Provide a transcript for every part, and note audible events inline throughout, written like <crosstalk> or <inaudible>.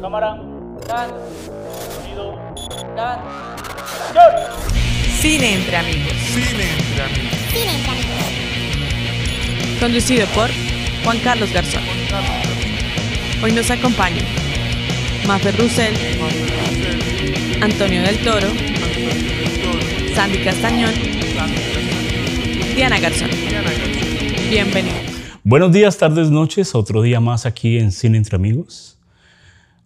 Cámara. Dan. Sonido. Dan. Cine entre amigos. Cine entre amigos. Conducido por Juan Carlos Garzón. Hoy nos acompañan Mafer Russell, Antonio del Toro, Sandy Castañón, Diana Garzón. Bienvenidos. Buenos días, tardes, noches. Otro día más aquí en Cine Entre Amigos.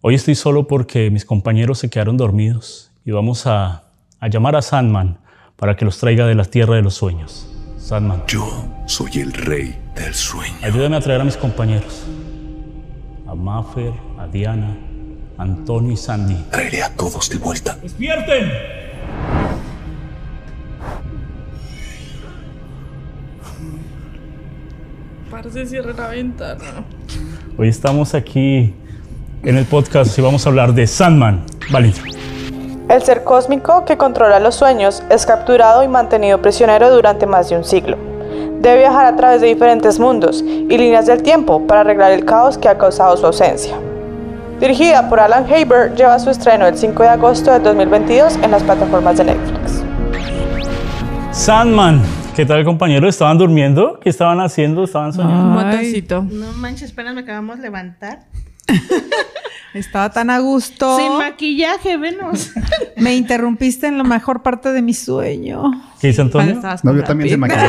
Hoy estoy solo porque mis compañeros se quedaron dormidos y vamos a, a llamar a Sandman para que los traiga de la tierra de los sueños. Sandman, Yo soy el rey del sueño. ayúdame a traer a mis compañeros. A Maffer, a Diana, a Antonio y Sandy. Traeré a todos de vuelta. ¡Despierten! Parece cierre la ventana. Hoy estamos aquí en el podcast y vamos a hablar de Sandman. Vale. El ser cósmico que controla los sueños es capturado y mantenido prisionero durante más de un siglo. Debe viajar a través de diferentes mundos y líneas del tiempo para arreglar el caos que ha causado su ausencia. Dirigida por Alan Haber, lleva su estreno el 5 de agosto de 2022 en las plataformas de Netflix. Sandman. ¿Qué tal, compañeros? ¿Estaban durmiendo? ¿Qué estaban haciendo? ¿Estaban soñando? Un matoncito. No manches, apenas me acabamos de levantar. <laughs> Estaba tan a gusto. Sin maquillaje, venos. <laughs> Me interrumpiste en la mejor parte de mi sueño. ¿Qué dice Antonio? No, yo también se maquillé.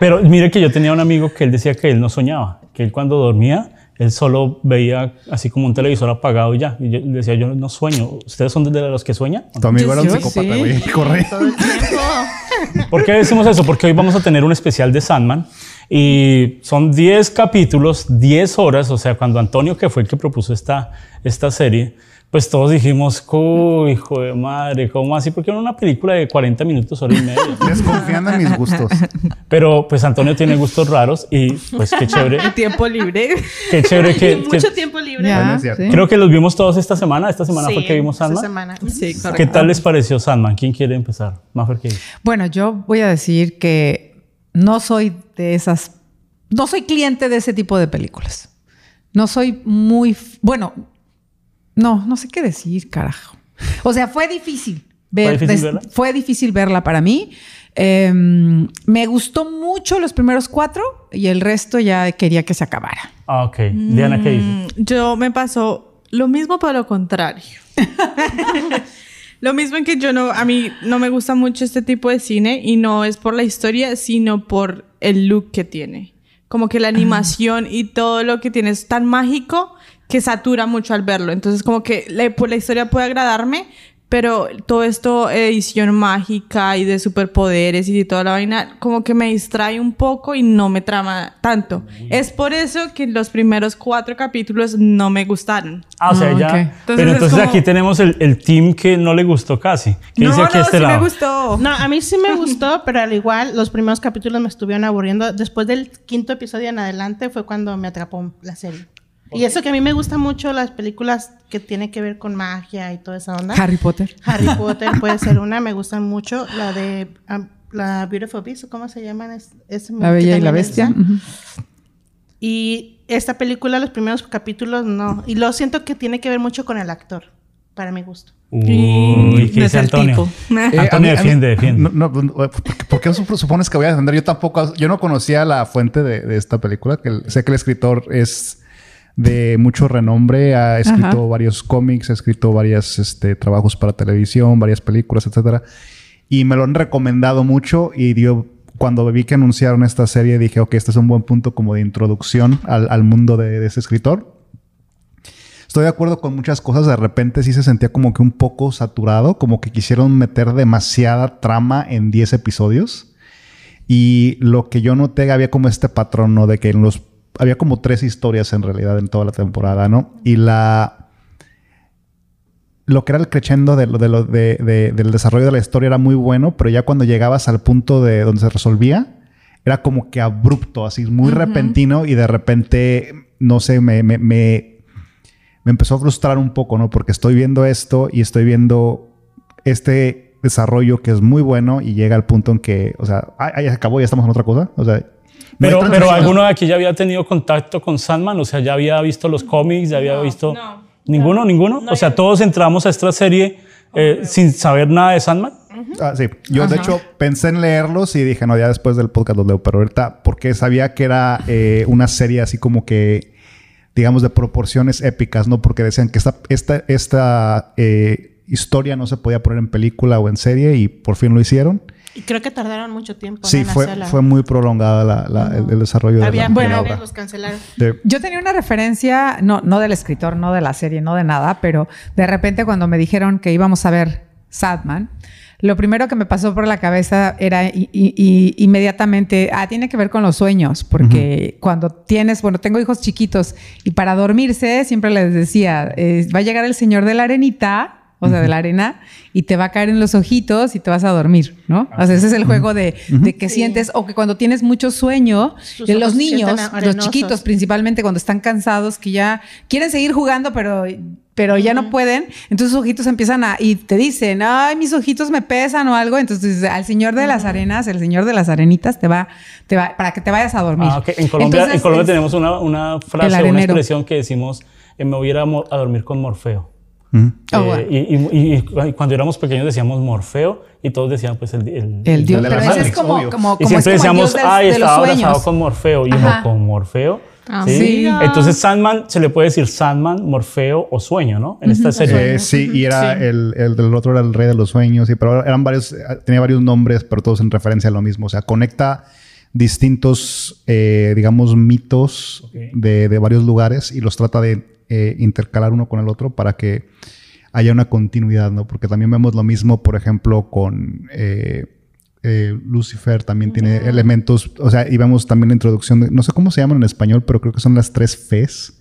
Pero mire que yo tenía un amigo que él decía que él no soñaba, que él cuando dormía, él solo veía así como un televisor apagado y ya. Y yo decía, yo no sueño. ¿Ustedes son de los que sueñan? Tu amigo era un psicópata, sí. güey. Corre. Todo el tiempo. ¿Por qué decimos eso? Porque hoy vamos a tener un especial de Sandman y son 10 capítulos, 10 horas, o sea, cuando Antonio, que fue el que propuso esta, esta serie, pues todos dijimos, "Uy, hijo de madre, ¿cómo así? Porque era una película de 40 minutos, hora y media. Desconfiando en mis gustos. Pero pues Antonio tiene gustos raros y pues qué chévere, <laughs> Tiempo libre. qué chévere que... Y <laughs> mucho que- tiempo libre. Ya, Bueno, sí. Creo que los vimos todos esta semana. Esta semana fue Sí, que vimos esta Sandman. semana. Sí, correcto. ¿Qué tal les pareció Sandman? ¿Quién quiere empezar? Mafer, ¿qué? Bueno, yo voy a decir que no soy de esas. No soy cliente de ese tipo de películas. No soy muy. Bueno, no, no sé qué decir, carajo. O sea, fue difícil. Ver, ¿Fue difícil des- fue difícil verla para mí. Eh, me gustó mucho los primeros cuatro y el resto ya quería que se acabara. Ah, ok. Diana, ¿qué dice? Mm, Yo me pasó lo mismo, pero lo contrario. <laughs> lo mismo en que yo no, a mí no me gusta mucho este tipo de cine y no es por la historia, sino por el look que tiene. Como que la animación y todo lo que tiene es tan mágico que satura mucho al verlo. Entonces, como que la, pues, la historia puede agradarme, pero todo esto, edición mágica y de superpoderes y de toda la vaina, como que me distrae un poco y no me trama tanto. Es por eso que los primeros cuatro capítulos no me gustaron. Ah, o sea, Ah, ya. ok. pero Entonces es entonces como- aquí tenemos el, el team que no le gustó casi. Que no, dice aquí no, a este sí lado. me gustó. No, a mí sí me gustó, <laughs> pero al igual los primeros capítulos me estuvieron aburriendo. Después del quinto episodio en adelante fue cuando me atrapó la serie. Y eso que a mí me gustan mucho las películas que tienen que ver con magia y toda esa onda. Harry Potter. Harry <laughs> Potter puede ser una, me gustan mucho. La de um, la Beautiful Beast, ¿cómo se llaman? Es, es- La Bella y la Bestia. Y esta película, los primeros capítulos, no. Y lo siento que tiene que ver mucho con el actor, para mi gusto. Uy, ¿qué No dice es el Antonio? tipo. Eh, Antonio mí- defiende, defiende. No, no, ¿por qué- ¿Por qué sup- supones que voy a defender? Yo tampoco, yo no conocía la fuente de, de esta película. Que el- sé que el escritor es de mucho renombre, ha escrito Ajá. varios cómics, ha escrito varios este, trabajos para televisión, varias películas, etcétera. Y me lo han recomendado mucho y yo cuando vi que anunciaron esta serie dije, ok, este es un buen punto como de introducción al, al mundo de, de ese escritor. Estoy de acuerdo con muchas cosas. De repente sí se sentía como que un poco saturado, como que quisieron meter demasiada trama en 10 episodios. Y lo que yo noté había como este patrón, ¿no? De que en los había como tres historias en realidad en toda la temporada, ¿no? Y la lo que era el crescendo de lo, de lo- de- de- del desarrollo de la historia era muy bueno, pero ya cuando llegabas al punto de donde se resolvía, era como que abrupto, así muy repentino y de repente, no sé, me, me, me, me empezó a frustrar un poco, ¿no? Porque estoy viendo esto y estoy viendo este desarrollo que es muy bueno y llega al punto en que, o sea, ah, ya se acabó, ya estamos en otra cosa. O sea, Pero, pero alguno de aquí ya había tenido contacto con Sandman, o sea, ya había visto los cómics, ya había visto. no. ¿Ninguno? ¿Ninguno? o sea, todos entramos a esta serie eh, sin saber nada de Sandman. Ah, sí. Yo, de hecho, pensé en leerlos y dije, no, ya después del podcast los leo. Pero ahorita, porque sabía que era eh, una serie así como que, digamos, de proporciones épicas, ¿no? Porque decían que esta, esta, esta eh, historia no se podía poner en película o en serie y por fin lo hicieron. Y creo que tardaron mucho tiempo. Sí, en fue, hacerla. fue muy prolongada la- la- el, el desarrollo de la, Había de la Bueno, obra. los cancelaron. Sí. Yo tenía una referencia, no, no del escritor, no de la serie, no de nada, pero de repente cuando me dijeron que íbamos a ver Sadman, lo primero que me pasó por la cabeza era inmediatamente, ah, tiene que ver con los sueños, porque cuando tienes, bueno, tengo hijos chiquitos y para dormirse siempre les decía, eh, va a llegar el señor de la arenita. O sea, de la arena, y te va a caer en los ojitos y te vas a dormir, ¿no? O sea, ese es el juego de, de que sientes, o que cuando tienes mucho sueño, Sus de los niños, los chiquitos principalmente cuando están cansados, que ya quieren seguir jugando, pero, pero ya no pueden, entonces sus ojitos empiezan a, y te dicen, ay, mis ojitos me pesan o algo, entonces al señor de las arenas, el señor de las arenitas, te va, te va, para que te vayas a dormir. Ah. En Colombia, Entonces, en Colombia es- tenemos una, una frase, una expresión que decimos, eh, me voy a ir a, mo- a dormir con Morfeo. Oh, Eh, bueno. y, y- y- y cuando éramos pequeños decíamos Morfeo y todos decían pues el, el, El dios, de la es Matrix, como, obvio. como, y es siempre como decíamos, del- ay, de estaba abrazado con Morfeo. Y uno con Morfeo. Ah, ¿sí? sí. Entonces Sandman se le puede decir Sandman, Morfeo o Sueño, ¿no? En esta serie. Eh, sí, y era el, el del otro era el rey de los sueños, sí, pero eran varios, tenía varios nombres, pero todos en referencia a lo mismo. O sea, conecta distintos, eh, digamos, mitos de, de varios lugares y los trata de eh, intercalar uno con el otro para que haya una continuidad, ¿no? Porque también vemos lo mismo, por ejemplo, con eh, eh, Lucifer, también tiene elementos, o sea, y vemos también la introducción, de, no sé cómo se llaman en español, pero creo que son las tres fes.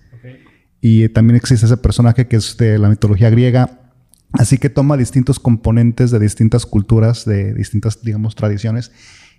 Y también existe ese personaje que es de la mitología griega. Así que toma distintos componentes de distintas culturas, de distintas, digamos, tradiciones,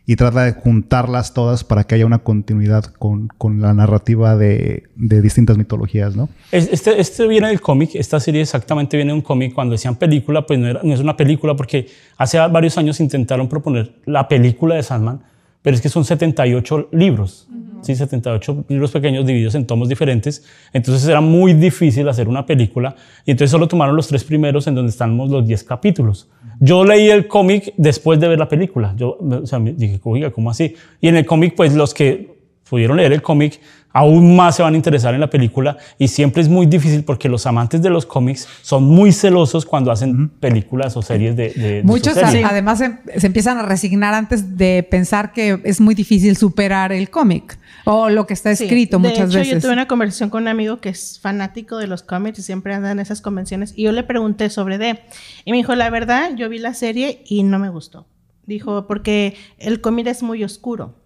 y trata de juntarlas todas para que haya una continuidad con, con la narrativa de, de distintas mitologías, ¿no? Es- Este, este viene del cómic, esta serie exactamente viene de un cómic. Cuando decían película, pues no, era- no es una película porque hace varios años intentaron proponer la película de Sandman, pero es que son 78 libros, ¿sí? 78 libros pequeños divididos en tomos diferentes. Entonces era muy difícil hacer una película y entonces solo tomaron los tres primeros en donde estamos los 10 capítulos. Yo leí el cómic después de ver la película. Yo o sea, dije, oiga, ¿cómo así? Y en el cómic, pues los que pudieron leer el cómic, aún más se van a interesar en la película y siempre es muy difícil porque los amantes de los cómics son muy celosos cuando hacen películas o series de, de- de Muchos serie. a- además se, se empiezan a resignar antes de pensar que es muy difícil superar el cómic o lo que está Sí. escrito de muchas hecho, veces. yo tuve una conversación con un amigo que es fanático de los cómics y siempre anda en esas convenciones. Y yo le pregunté sobre D. Y me dijo, la verdad, yo vi la serie y no me gustó. Dijo, porque el cómic es muy oscuro.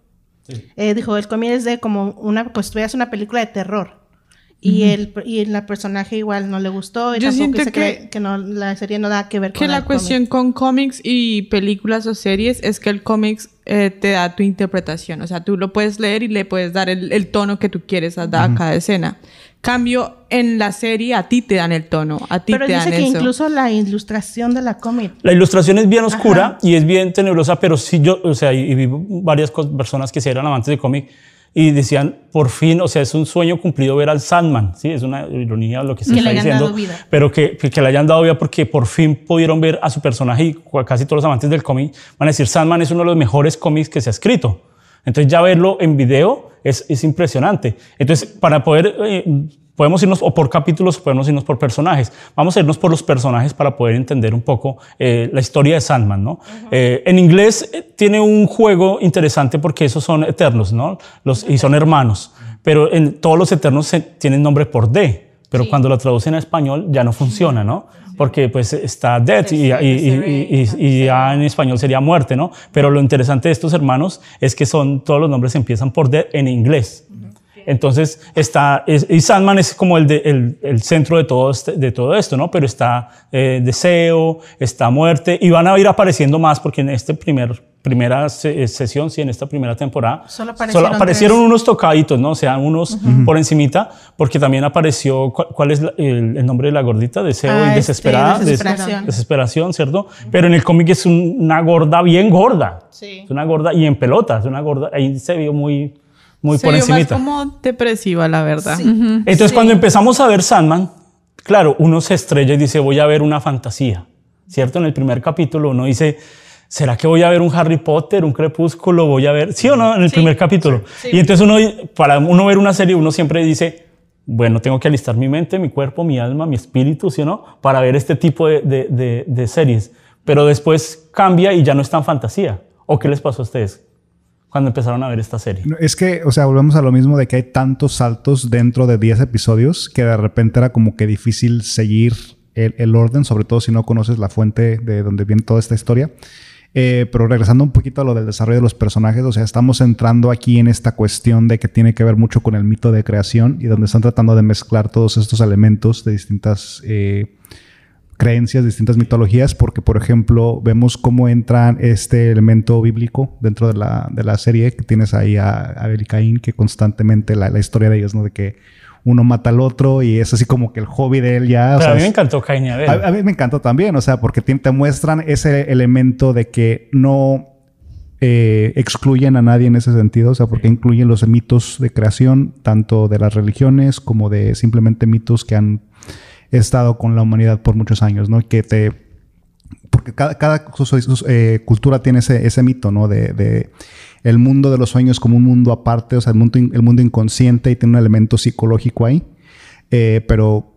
Eh, dijo, el cómic es de como una, pues es una película de terror. Y, el, y la personaje igual no le gustó. Y Yo tampoco siento que- que, que no, la serie no da que ver Que con la el cuestión con cómics y películas o series es que el cómics eh, te da tu interpretación. O sea, tú lo puedes leer y le puedes dar el, el tono que tú quieres a, a cada escena. Cambio, en la serie a ti te dan el tono, a ti Pero te dan dice que eso. incluso la ilustración de la cómic La ilustración es bien oscura Ajá. y es bien tenebrosa, pero sí yo, o sea, y, y vi varias personas que sí eran amantes de cómic y decían, por fin, o sea, es un sueño cumplido ver al Sandman, ¿sí? Es una ironía lo que se Que está le hayan diciendo, dado vida. pero que, que, que le hayan dado vida porque por fin pudieron ver a su personaje y casi todos los amantes del cómic van a decir, Sandman es uno de los mejores cómics que se ha escrito. Entonces ya verlo en video es, es impresionante. Entonces, para poder... eh, Podemos irnos o por capítulos podemos irnos por personajes. Vamos a irnos por los personajes para poder entender un poco eh, la historia de Sandman, ¿no? Eh, en inglés eh, tiene un juego interesante porque esos son eternos, ¿no? Los, y son hermanos. Pero en todos los eternos se- tienen nombre por D. Pero cuando lo traducen a español ya no funciona, ¿no? Porque pues está death y, y- y- y- y ya en español sería muerte, ¿no? Pero lo interesante de estos hermanos es que son, todos los nombres empiezan por death en inglés. Entonces está, es- y Sandman es como el, de- el, el centro de todo, este- de todo esto, ¿no? Pero está eh, deseo, está muerte, y van a ir apareciendo más porque en esta primer, primera se- eh, sesión, sí, en esta primera temporada, Solo aparecieron aparecieron tres. unos tocaditos, ¿no? O sea, unos por encimita, porque también apareció, ¿cuál, cuál es la- el, el nombre de la gordita? Deseo Ah, y este, desesperada. des- desesperación. desesperación, ¿cierto? Pero en el cómic es un- una gorda bien gorda. Sí. Es una gorda y en pelota, es una gorda, ahí se vio muy, muy Se por vio más encimita. como depresiva, la verdad. Entonces, cuando empezamos a ver Sandman, claro, uno se estrella y dice, voy a ver una fantasía, ¿cierto? En el primer capítulo uno dice, ¿será que voy a ver un Harry Potter, un Crepúsculo? ¿Voy a ver? ¿Sí o no? En el primer capítulo. Y entonces uno, para uno ver una serie, uno siempre dice, bueno, tengo que alistar mi mente, mi cuerpo, mi alma, mi espíritu, ¿sí o no? Para ver este tipo de, de- de- de series. Pero después cambia y ya no es tan fantasía. ¿O qué les pasó a ustedes cuando empezaron a ver esta serie? Es que, o sea, volvemos a lo mismo de que hay tantos saltos dentro de 10 episodios que de repente era como que difícil seguir el, el orden, sobre todo si no conoces la fuente de donde viene toda esta historia. Eh, pero regresando un poquito a lo del desarrollo de los personajes, o sea, estamos entrando aquí en esta cuestión de que tiene que ver mucho con el mito de creación y donde están tratando de mezclar todos estos elementos de distintas eh, creencias, distintas mitologías, porque por ejemplo vemos cómo entra este elemento bíblico dentro de la, de la serie, que tienes ahí a Abel y Caín, que constantemente la, la historia de ellos, ¿no? De que uno mata al otro y es así como que el hobby de él ya. o Pero sea, a mí me encantó Cain y Abel. a, a mí me encantó también, o sea, porque te, te muestran ese elemento de que no eh, excluyen a nadie en ese sentido, o sea, porque incluyen los mitos de creación, tanto de las religiones como de simplemente mitos que han estado con la humanidad por muchos años, ¿no? Que te... Porque cada, cada eh, cultura tiene ese, ese mito, ¿no? De, el mundo de los sueños como un mundo aparte, o sea, el mundo, el mundo inconsciente y tiene un elemento psicológico ahí. Eh, pero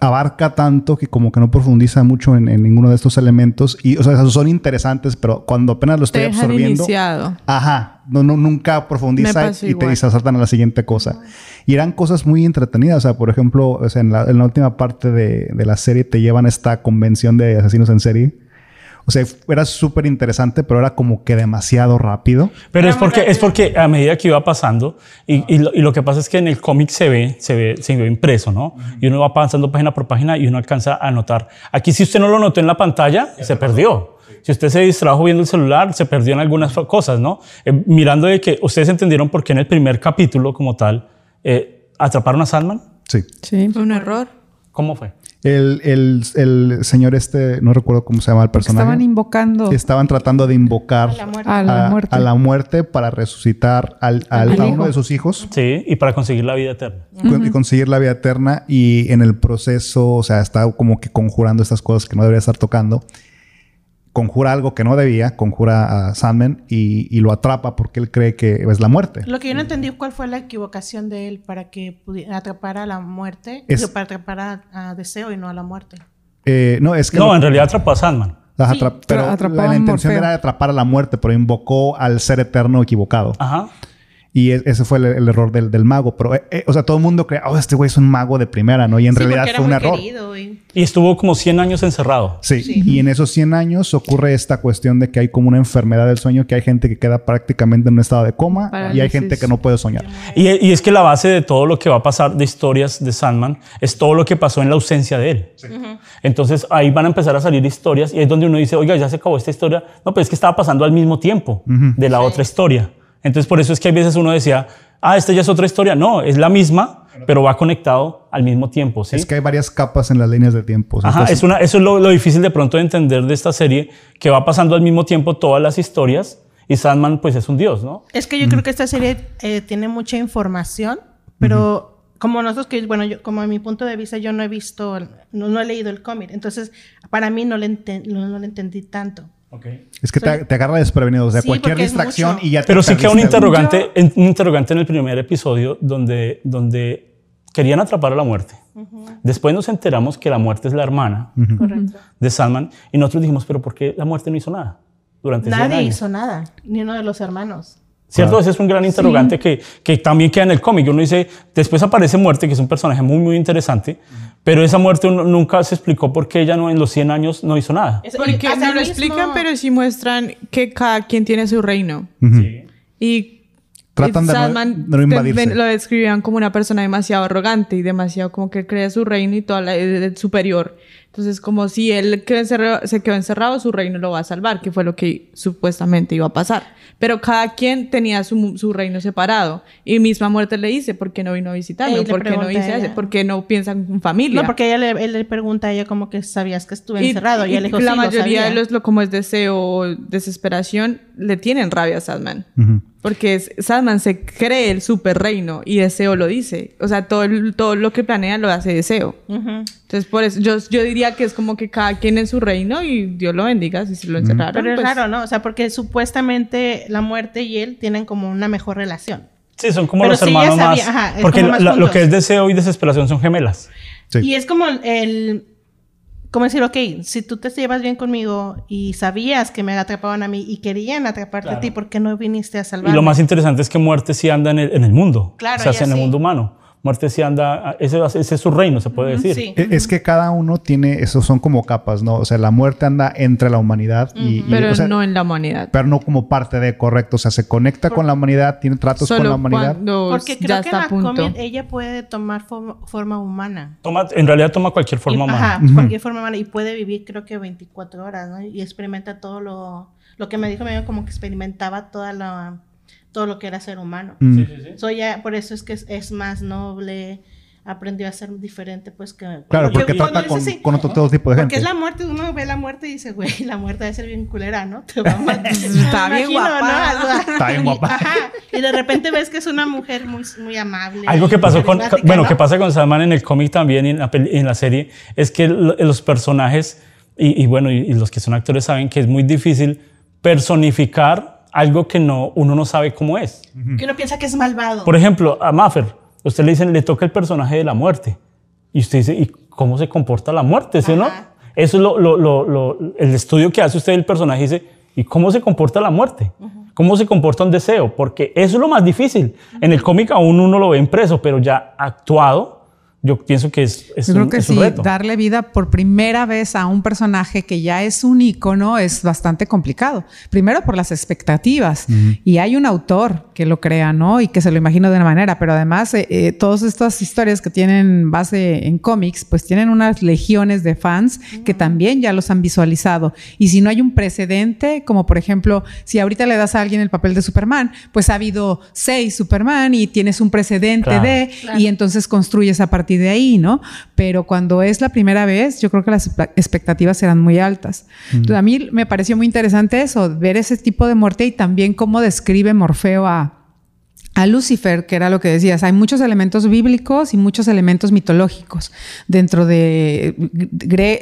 abarca tanto que como que no profundiza mucho en, en ninguno de estos elementos. Y, o sea, son interesantes, pero cuando apenas lo estoy absorbiendo... iniciado. Ajá, no, no, nunca profundiza y te, igual. se saltan a la siguiente cosa. Y eran cosas muy entretenidas. O sea, por ejemplo, o sea, en, la, en la última parte de, de la serie te llevan a esta convención de asesinos en serie. O sea, era súper interesante, pero era como que demasiado rápido. Pero es porque, es porque a medida que iba pasando, y, y lo, y lo que pasa es que en el cómic se ve, se ve, se ve impreso, ¿no? Y uno va pasando página por página y uno alcanza a notar. Aquí, si usted no lo notó en la pantalla, se perdió. Si usted se distrajo viendo el celular, se perdió en algunas cosas, ¿no? Eh, mirando de que ustedes entendieron por qué en el primer capítulo, como tal, eh, atraparon a Salman. Sí. Sí. Fue un error. ¿Cómo fue? El, el, el señor este, no recuerdo cómo se llama el personaje. Estaban invocando Estaban tratando de invocar A la muerte. a la muerte. a la muerte para resucitar al, al- Al a uno de sus hijos Sí, y para conseguir la vida eterna. con- y conseguir la vida eterna y en el proceso, o sea, está como que conjurando estas cosas que no debería estar tocando. Conjura algo que no debía, conjura a Sandman y, y lo atrapa porque él cree que es la muerte. Lo que yo no entendí cuál fue la equivocación de él para que pudiera atrapar a la muerte, Es- para atrapar a, a Deseo y no a la muerte. Eh, no, es que... No, lo- en realidad atrapó a Sandman. Ajá, Sí, pero la, intención Morfeo. era atrapar a la muerte, pero invocó al ser eterno equivocado. Ajá. Y e- ese fue el, el error del, del mago. Pero, eh, eh, o sea, todo el mundo cree, oh, este güey es un mago de primera, ¿no? Y en Sí, realidad fue un muy error. querido y- Y estuvo como 100 años encerrado. Sí. Sí. y en esos 100 años ocurre esta cuestión de que hay como una enfermedad del sueño, que hay gente que queda prácticamente en un estado de coma y hay gente que no puede soñar. Y, y es que la base de todo lo que va a pasar de historias de Sandman es todo lo que pasó en la ausencia de él. Entonces ahí van a empezar a salir historias y es donde uno dice, oiga, ya se acabó esta historia. No, pero es que estaba pasando al mismo tiempo de la otra historia. Entonces por eso es que hay veces uno decía, ah, esta ya es otra historia. No, es la misma, pero va conectado al mismo tiempo. ¿sí? Es que hay varias capas en las líneas de tiempo. Sea, Ajá, es una, eso es lo, lo difícil de pronto de entender de esta serie, que va pasando al mismo tiempo todas las historias y Sandman pues es un dios, ¿no? Es que yo creo que esta serie eh, tiene mucha información, pero como nosotros que, bueno, yo, como a mi punto de vista, yo no he visto, no, no he leído el cómic, entonces para mí no le, enten- no, no le entendí tanto. Es que te, te agarra desprevenido. O sea, Sí, cualquier distracción y ya te Pero sí queda un interrogante, en- un interrogante en el primer episodio donde, donde querían atrapar a la muerte. Después nos enteramos que la muerte es la hermana de Sandman y nosotros dijimos, pero ¿por qué la muerte no hizo nada durante 100 Nadie años? hizo nada, ni uno de los hermanos. ¿Cierto? Ese es un gran interrogante que, que también queda en el cómic. Uno dice, después aparece Muerte, que es un personaje muy, muy interesante, pero esa muerte uno- nunca se explicó por qué ella no, en los 100 años no hizo nada. Porque no lo mismo- explican, pero sí muestran que cada quien tiene su reino. Y Tratan y de no- Sandman de no invadirse. lo describían como una persona demasiado arrogante y demasiado como que cree su reino y toda la eh, superior. Entonces, como si él quedó encerrado- se quedó encerrado, su reino lo va a salvar, que fue lo que supuestamente iba a pasar. Pero cada quien tenía su, su reino separado. Y misma muerte le dice, ¿por qué no vino a le ¿Por qué no hice eso? ¿Por qué no piensan en familia? No, porque ella le, él le pregunta a ella como que sabías que estuve encerrado. Y, él dijo, la "Sí, lo mayoría de sabía". los, lo, como es deseo o desesperación, le tienen rabia a Sandman. Ujú. Porque Sandman se cree el super reino y Deseo lo dice. O sea, todo, todo lo que planea lo hace Deseo. Entonces, por eso yo, yo diría que es como que cada quien en su reino y Dios lo bendiga si se lo encerraron. Pero es pues, raro, ¿no? O sea, porque supuestamente la muerte y él tienen como una mejor relación. Sí, son como Pero los sí, hermanos más. ajá, es porque como más la- lo que es deseo y desesperación son gemelas. Sí. Y es como el... Como decir, ok, si tú te llevas bien conmigo y sabías que me atrapaban a mí y querían atraparte a ti, ¿por qué no viniste a Y salvarme? lo más interesante es que muerte sí anda en el, en el mundo. Claro, o sea, en el mundo humano. Muerte sí anda. Ese, ese es su reino, se puede decir. Sí. E- Es que cada uno tiene, eso son como capas, ¿no? O sea, la muerte anda entre la humanidad y, y- Pero o sea, no en la humanidad. pero no como parte de correcto. O sea, se conecta con la humanidad, tiene tratos con la Solo humanidad. cuando Porque ya creo que en está a la ella puede tomar forma, forma humana. Toma, en realidad toma cualquier forma Y- humana. Ajá, cualquier forma humana. Y puede vivir creo que 24 horas, ¿no? Y experimenta todo lo... Lo que me dijo, me dijo como que experimentaba toda la, todo lo que era ser humano. Mm. So, ya, por eso es que es, es más noble, aprendió a ser diferente, pues que... Claro, porque trata con, dices, sí, con otro todo tipo de Porque gente. es la muerte, uno ve la muerte y dice, güey, la muerte debe ser bien culera, ¿no? Te va a <laughs> matar. Está Me bien imagino, ¿no? guapa. Algo- Está bien guapa. Ajá. Y de repente ves que es una mujer muy, muy amable. Algo que pasó con, bueno, ¿no? que pasa con Sandman en el cómic también y en la, peli- en la serie, es que lo- los personajes, y, y bueno, y, y los que son actores saben que es muy difícil personificar algo que no, uno no sabe cómo es. Que uno piensa que es malvado. Por ejemplo, a Maffer, usted le dicen, le toca el personaje de la muerte. Y usted dice, ¿y cómo se comporta la muerte? ¿Sí o no? Eso es lo, lo- lo- lo- el estudio que hace usted del personaje. Dice, ¿y cómo se comporta la muerte? ¿Cómo se comporta un deseo? Porque eso es lo más difícil. En el cómic aún uno lo ve impreso, pero ya actuado, yo pienso que es, es Yo creo un, que es un sí, reto. darle vida por primera vez a un personaje que ya es un ícono es bastante complicado. Primero por las expectativas. Y hay un autor que lo crea, ¿no? Y que se lo imagina de una manera. Pero además, eh, eh, todas estas historias que tienen base en cómics, pues tienen unas legiones de fans que también ya los han visualizado. Y si no hay un precedente, como por ejemplo, si ahorita le das a alguien el papel de Superman, pues ha habido seis Superman y tienes un precedente Claro. de, y entonces construyes a partir de ahí, ¿no? Pero cuando es la primera vez, yo creo que las expectativas serán muy altas. Entonces, a mí me pareció muy interesante eso, ver ese tipo de muerte y también cómo describe Morfeo a, a Lucifer, que era lo que decías, hay muchos elementos bíblicos y muchos elementos mitológicos dentro de gre-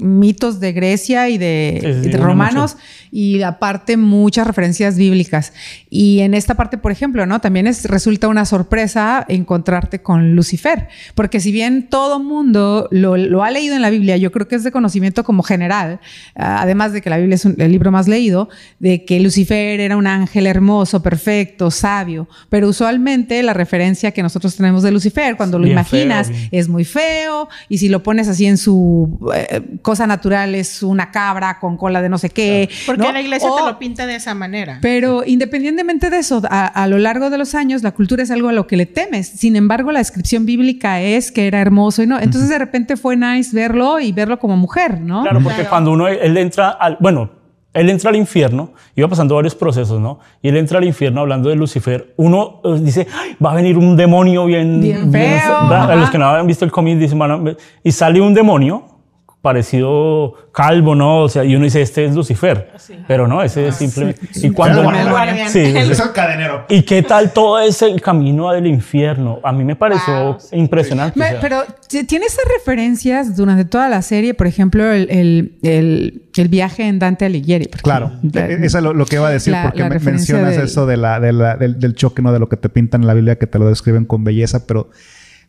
mitos de Grecia y de, Sí, sí, de sí, romanos y aparte muchas referencias bíblicas. Y en esta parte, por ejemplo, ¿no? También es, resulta una sorpresa encontrarte con Lucifer, porque si bien todo mundo lo, lo ha leído en la Biblia, yo creo que es de conocimiento como general, ah, además de que la Biblia es un- el libro más leído, de que Lucifer era un ángel hermoso, perfecto, sabio, pero usualmente la referencia que nosotros tenemos de Lucifer, cuando lo imaginas, feo, es muy feo, y si lo pones así en su eh, cosa natural, es una cabra con cola de no sé qué. Porque ¿no? la iglesia O- te lo pinta de esa manera. pero independientemente de eso, a, a lo largo de los años, la cultura es algo a lo que le temes. Sin embargo, la descripción bíblica es que era hermoso y no. Entonces, de repente fue nice verlo y verlo como mujer, ¿no? Claro, porque Claro. cuando uno, él entra al, bueno, él entra al infierno, iba pasando varios procesos, ¿no? Y él entra al infierno hablando de Lucifer, uno eh, dice, "Ay, va a venir un demonio bien... Bien feo, ¿verdad? A los que no habían visto el cómic dicen, "Van a- y sale un demonio parecido calvo, ¿no? O sea, y uno dice, este es Lucifer. Pero no, ese es simplemente... Y cuando... Claro, el guardián. Sí, sí, sí. Es el cadenero. ¿Y qué tal todo ese camino del infierno? A mí me pareció Wow. impresionante. o Me- sea. pero tiene esas referencias durante toda la serie, por ejemplo, el, el- el- el viaje en Dante Alighieri. Claro. E- Eso es lo, lo que iba a decir, La- porque la me- mencionas del- eso de la, de la- del, del choque, ¿no? De lo que te pintan en la Biblia, que te lo describen con belleza, pero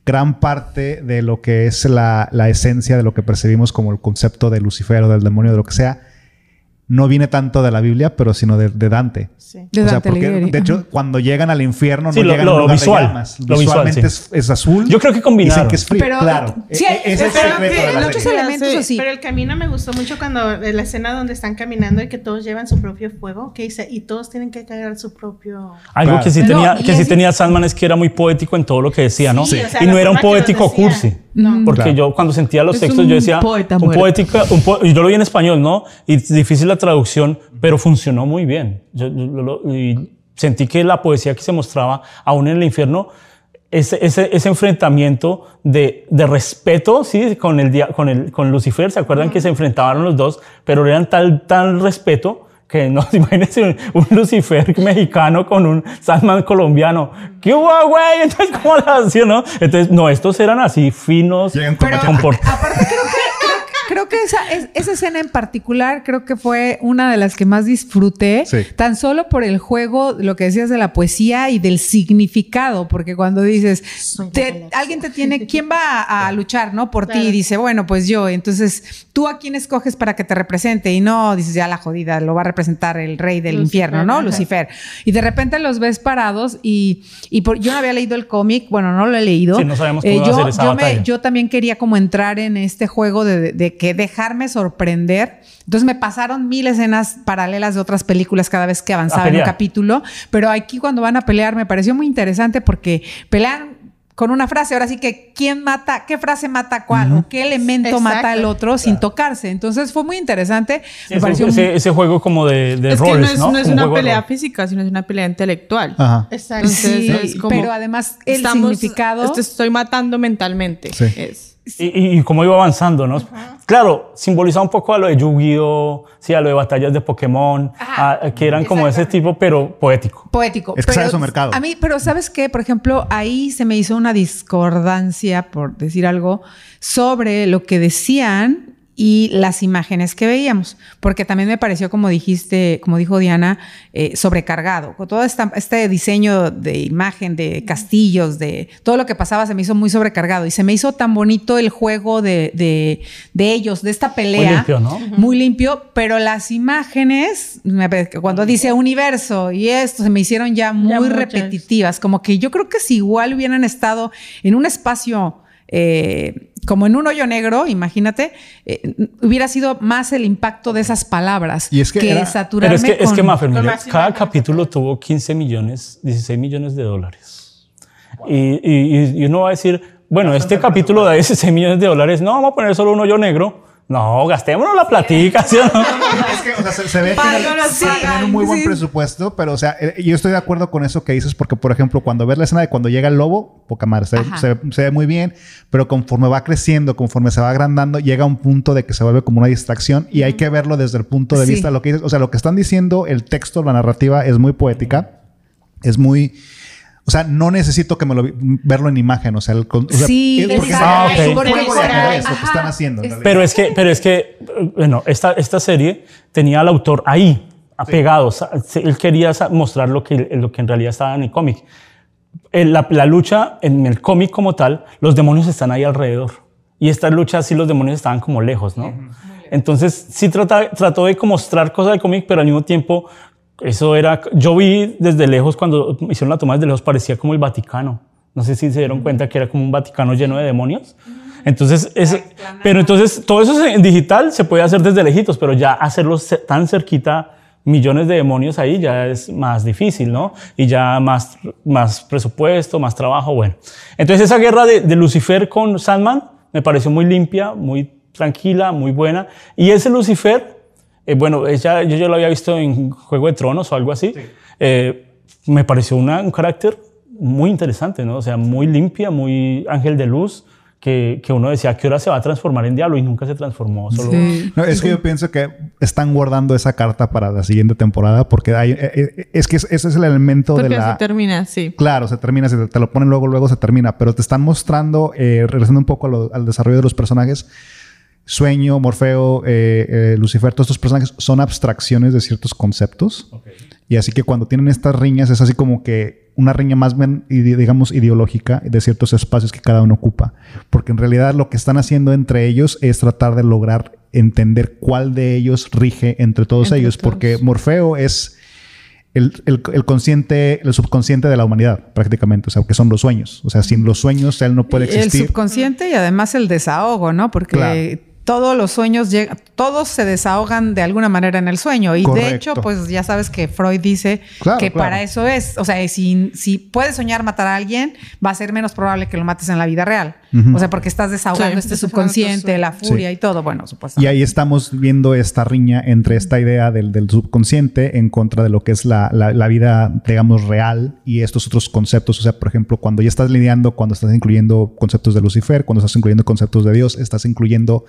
gran parte de lo que es la, la esencia de lo que percibimos como el concepto de Lucifer o del demonio, de lo que sea, no viene tanto de la Biblia, pero sino de, de Dante. Sí. De o sea, Dante porque de hecho, cuando llegan al infierno, Sí, no lo- llegan lo a un lugar de visual, llamas. lo visual, Visualmente sí. es, es azul. Yo creo que combinaron. Dicen que es frío, Pero, claro. sí, E- es el pero secreto de en otros serie. elementos así. Pero el camino me gustó mucho cuando la escena donde están caminando y que todos llevan su propio fuego, que dice, y todos tienen que cargar su propio... Algo Claro. que sí No, tenía, y que sí tenía Sandman es que era muy poético en todo lo que decía, ¿no? Sí, o sea, y no era un poético decía. cursi. No. Porque Claro. yo cuando sentía los Es textos yo decía, poeta un poética, un po- y yo lo vi en español, ¿no? Y difícil la traducción, pero funcionó muy bien. Yo, yo lo- y sentí que la poesía que se mostraba aún en el infierno, ese, ese, ese enfrentamiento de, de respeto, sí, con el, con el, con Lucifer, ¿se acuerdan que se enfrentaban los dos? Pero eran tal, tal respeto Que no, <laughs> imagínense un, un Lucifer mexicano con un Sandman colombiano. ¿Qué hubo, güey? Entonces, ¿cómo la hacía, no? Entonces, no, estos eran así finos, Pero aparte creo que, creo, que- esa, es- esa escena en particular creo que fue una de las que más disfruté, Sí. tan solo por el juego, lo que decías de la poesía y del significado, porque cuando dices, te- alguien te tiene, ¿quién va a, a luchar, no? Por ti, y dice, bueno, pues yo, entonces, ¿tú a quién escoges para que te represente? Y no, dices, ya la jodida, lo va a representar el rey del Lucifer, infierno, ¿no? ajá. Lucifer. Y de repente los ves parados y, y por- yo no había leído el cómic, bueno, no lo he leído. Sí, no sabemos cómo Eh, va a yo, esa yo me- batalla. yo también quería como entrar en este juego de, de que dejarme sorprender. Entonces me pasaron mil escenas paralelas de otras películas cada vez que avanzaba en un capítulo. Pero aquí cuando van a pelear me pareció muy interesante porque pelean con una frase. Ahora sí que quién mata, qué frase mata a cuál o qué elemento Exacto. mata al otro sin tocarse. Entonces fue muy interesante. Sí, me ese, pareció ese- muy- ese juego como de, de Es que no roles, es, ¿no? no es una pelea física, sino es una pelea intelectual. Ajá. Exacto. Entonces, Sí, es como- pero además el Estamos- significado. Te estoy matando mentalmente. Sí. Es. Y, y- y cómo iba avanzando, ¿no? Claro, simboliza un poco a lo de Yu-Gi-Oh!, sí, a lo de batallas de Pokémon, a- que eran como ese tipo, pero poético. poético. Es que sabe su mercado. A mí, pero ¿sabes qué? Por ejemplo, ahí se me hizo una discordancia, por decir algo, sobre lo que decían y las imágenes que veíamos, porque también me pareció, como dijiste, como dijo Diana, eh, sobrecargado. Con todo esta- este diseño de imagen, de castillos, de todo lo que pasaba, se me hizo muy sobrecargado y se me hizo tan bonito el juego de, de- de ellos, de esta pelea. limpio, ¿no? Muy limpio, pero las imágenes, cuando dice universo y esto, se me hicieron ya muy repetitivas. Como que yo creo que si igual hubieran estado en un espacio eh, como en un hoyo negro, imagínate, eh, hubiera sido más el impacto de esas palabras Y es que era- saturarme Pero es que, es con- que Maffer, con mire, más cada capítulo tuvo 15 millones, 16 millones de dólares. Y, y- y uno va a decir, bueno, este capítulo da 16 millones de dólares, no, vamos a poner solo un hoyo negro. No, gastémonos la platica, ¿sí o no? <laughs> Es que, o sea, se, se ve que sí, tienen un muy buen sí. presupuesto, pero, o sea, eh, yo estoy de acuerdo con eso que dices, porque, por ejemplo, cuando ves la escena de cuando llega el lobo, poca madre, se, se- se ve muy bien, pero conforme va creciendo, conforme se va agrandando, llega a un punto de que se vuelve como una distracción y hay que verlo desde el punto de Sí. vista de lo que dices. O sea, lo que están diciendo, el texto, la narrativa es muy poética, es muy. O sea, no necesito que me lo verlo en imagen, o sea, el o sea, Sí, es porque. Ah, ok. es un juego de ajedrez lo que están haciendo. en. Pero es que, pero es que, bueno, esta, esta serie tenía al autor ahí, apegado. sa- se- Él quería mostrar lo que, lo que en realidad estaba en el cómic. La, la lucha en el cómic como tal, los demonios están ahí alrededor. Y esta lucha sí los demonios estaban como lejos, ¿no? Entonces sí trata, trató de mostrar cosas del cómic, pero al mismo tiempo eso era... Yo vi desde lejos, cuando hicieron la toma desde lejos, parecía como el Vaticano. No sé si se dieron cuenta que era como un Vaticano lleno de demonios. Entonces, ese- pero entonces todo eso en digital se puede hacer desde lejitos, pero ya hacerlo ce- tan cerquita, millones de demonios ahí ya es más difícil, ¿no? Y ya más, más presupuesto, más trabajo, bueno. Entonces esa guerra de, de Lucifer con Sandman me pareció muy limpia, muy tranquila, muy buena. Y ese Lucifer, eh, bueno, ella, yo ya lo había visto en Juego de Tronos o algo así, eh, me pareció una- un carácter muy interesante, ¿no? O sea, muy limpia, muy ángel de luz, que, que uno decía, ¿a qué hora se va a transformar en diablo? Y nunca se transformó, solo... Sí. No, es que yo pienso que están guardando esa carta para la siguiente temporada porque hay, eh, es que ese es el elemento Porque de la... termina, sí. Claro, se termina, si te, lo ponen luego, luego se termina, pero te están mostrando, eh, regresando un poco lo- al desarrollo de los personajes, Sueño, Morfeo, eh, eh, Lucifer, todos estos personajes son abstracciones de ciertos conceptos. Y así que cuando tienen estas riñas es así como que una riña más bien, digamos, ideológica de ciertos espacios que cada uno ocupa. Porque en realidad lo que están haciendo entre ellos es tratar de lograr entender cuál de ellos rige entre todos Entre ellos. todos. Porque Morfeo es el, el- el consciente, el subconsciente de la humanidad, prácticamente. O sea, que son los sueños. O sea, sin los sueños él no puede el existir. subconsciente y además el desahogo, ¿no? Porque Claro. Todos los sueños llegan, todos se desahogan de alguna manera en el sueño. Y de hecho, pues ya sabes que Freud dice Claro, que claro. para eso es. O sea, si, si puedes soñar matar a alguien, va a ser menos probable que lo mates en la vida real. O sea, porque estás desahogando Sí, este subconsciente, la furia Sí. y todo. Bueno, Y supuestamente. ahí estamos viendo esta riña entre esta idea del, del subconsciente en contra de lo que es la, la- la vida, digamos, real y estos otros conceptos. O sea, por ejemplo, cuando ya estás lidiando, cuando estás incluyendo conceptos de Lucifer, cuando estás incluyendo conceptos de Dios, estás incluyendo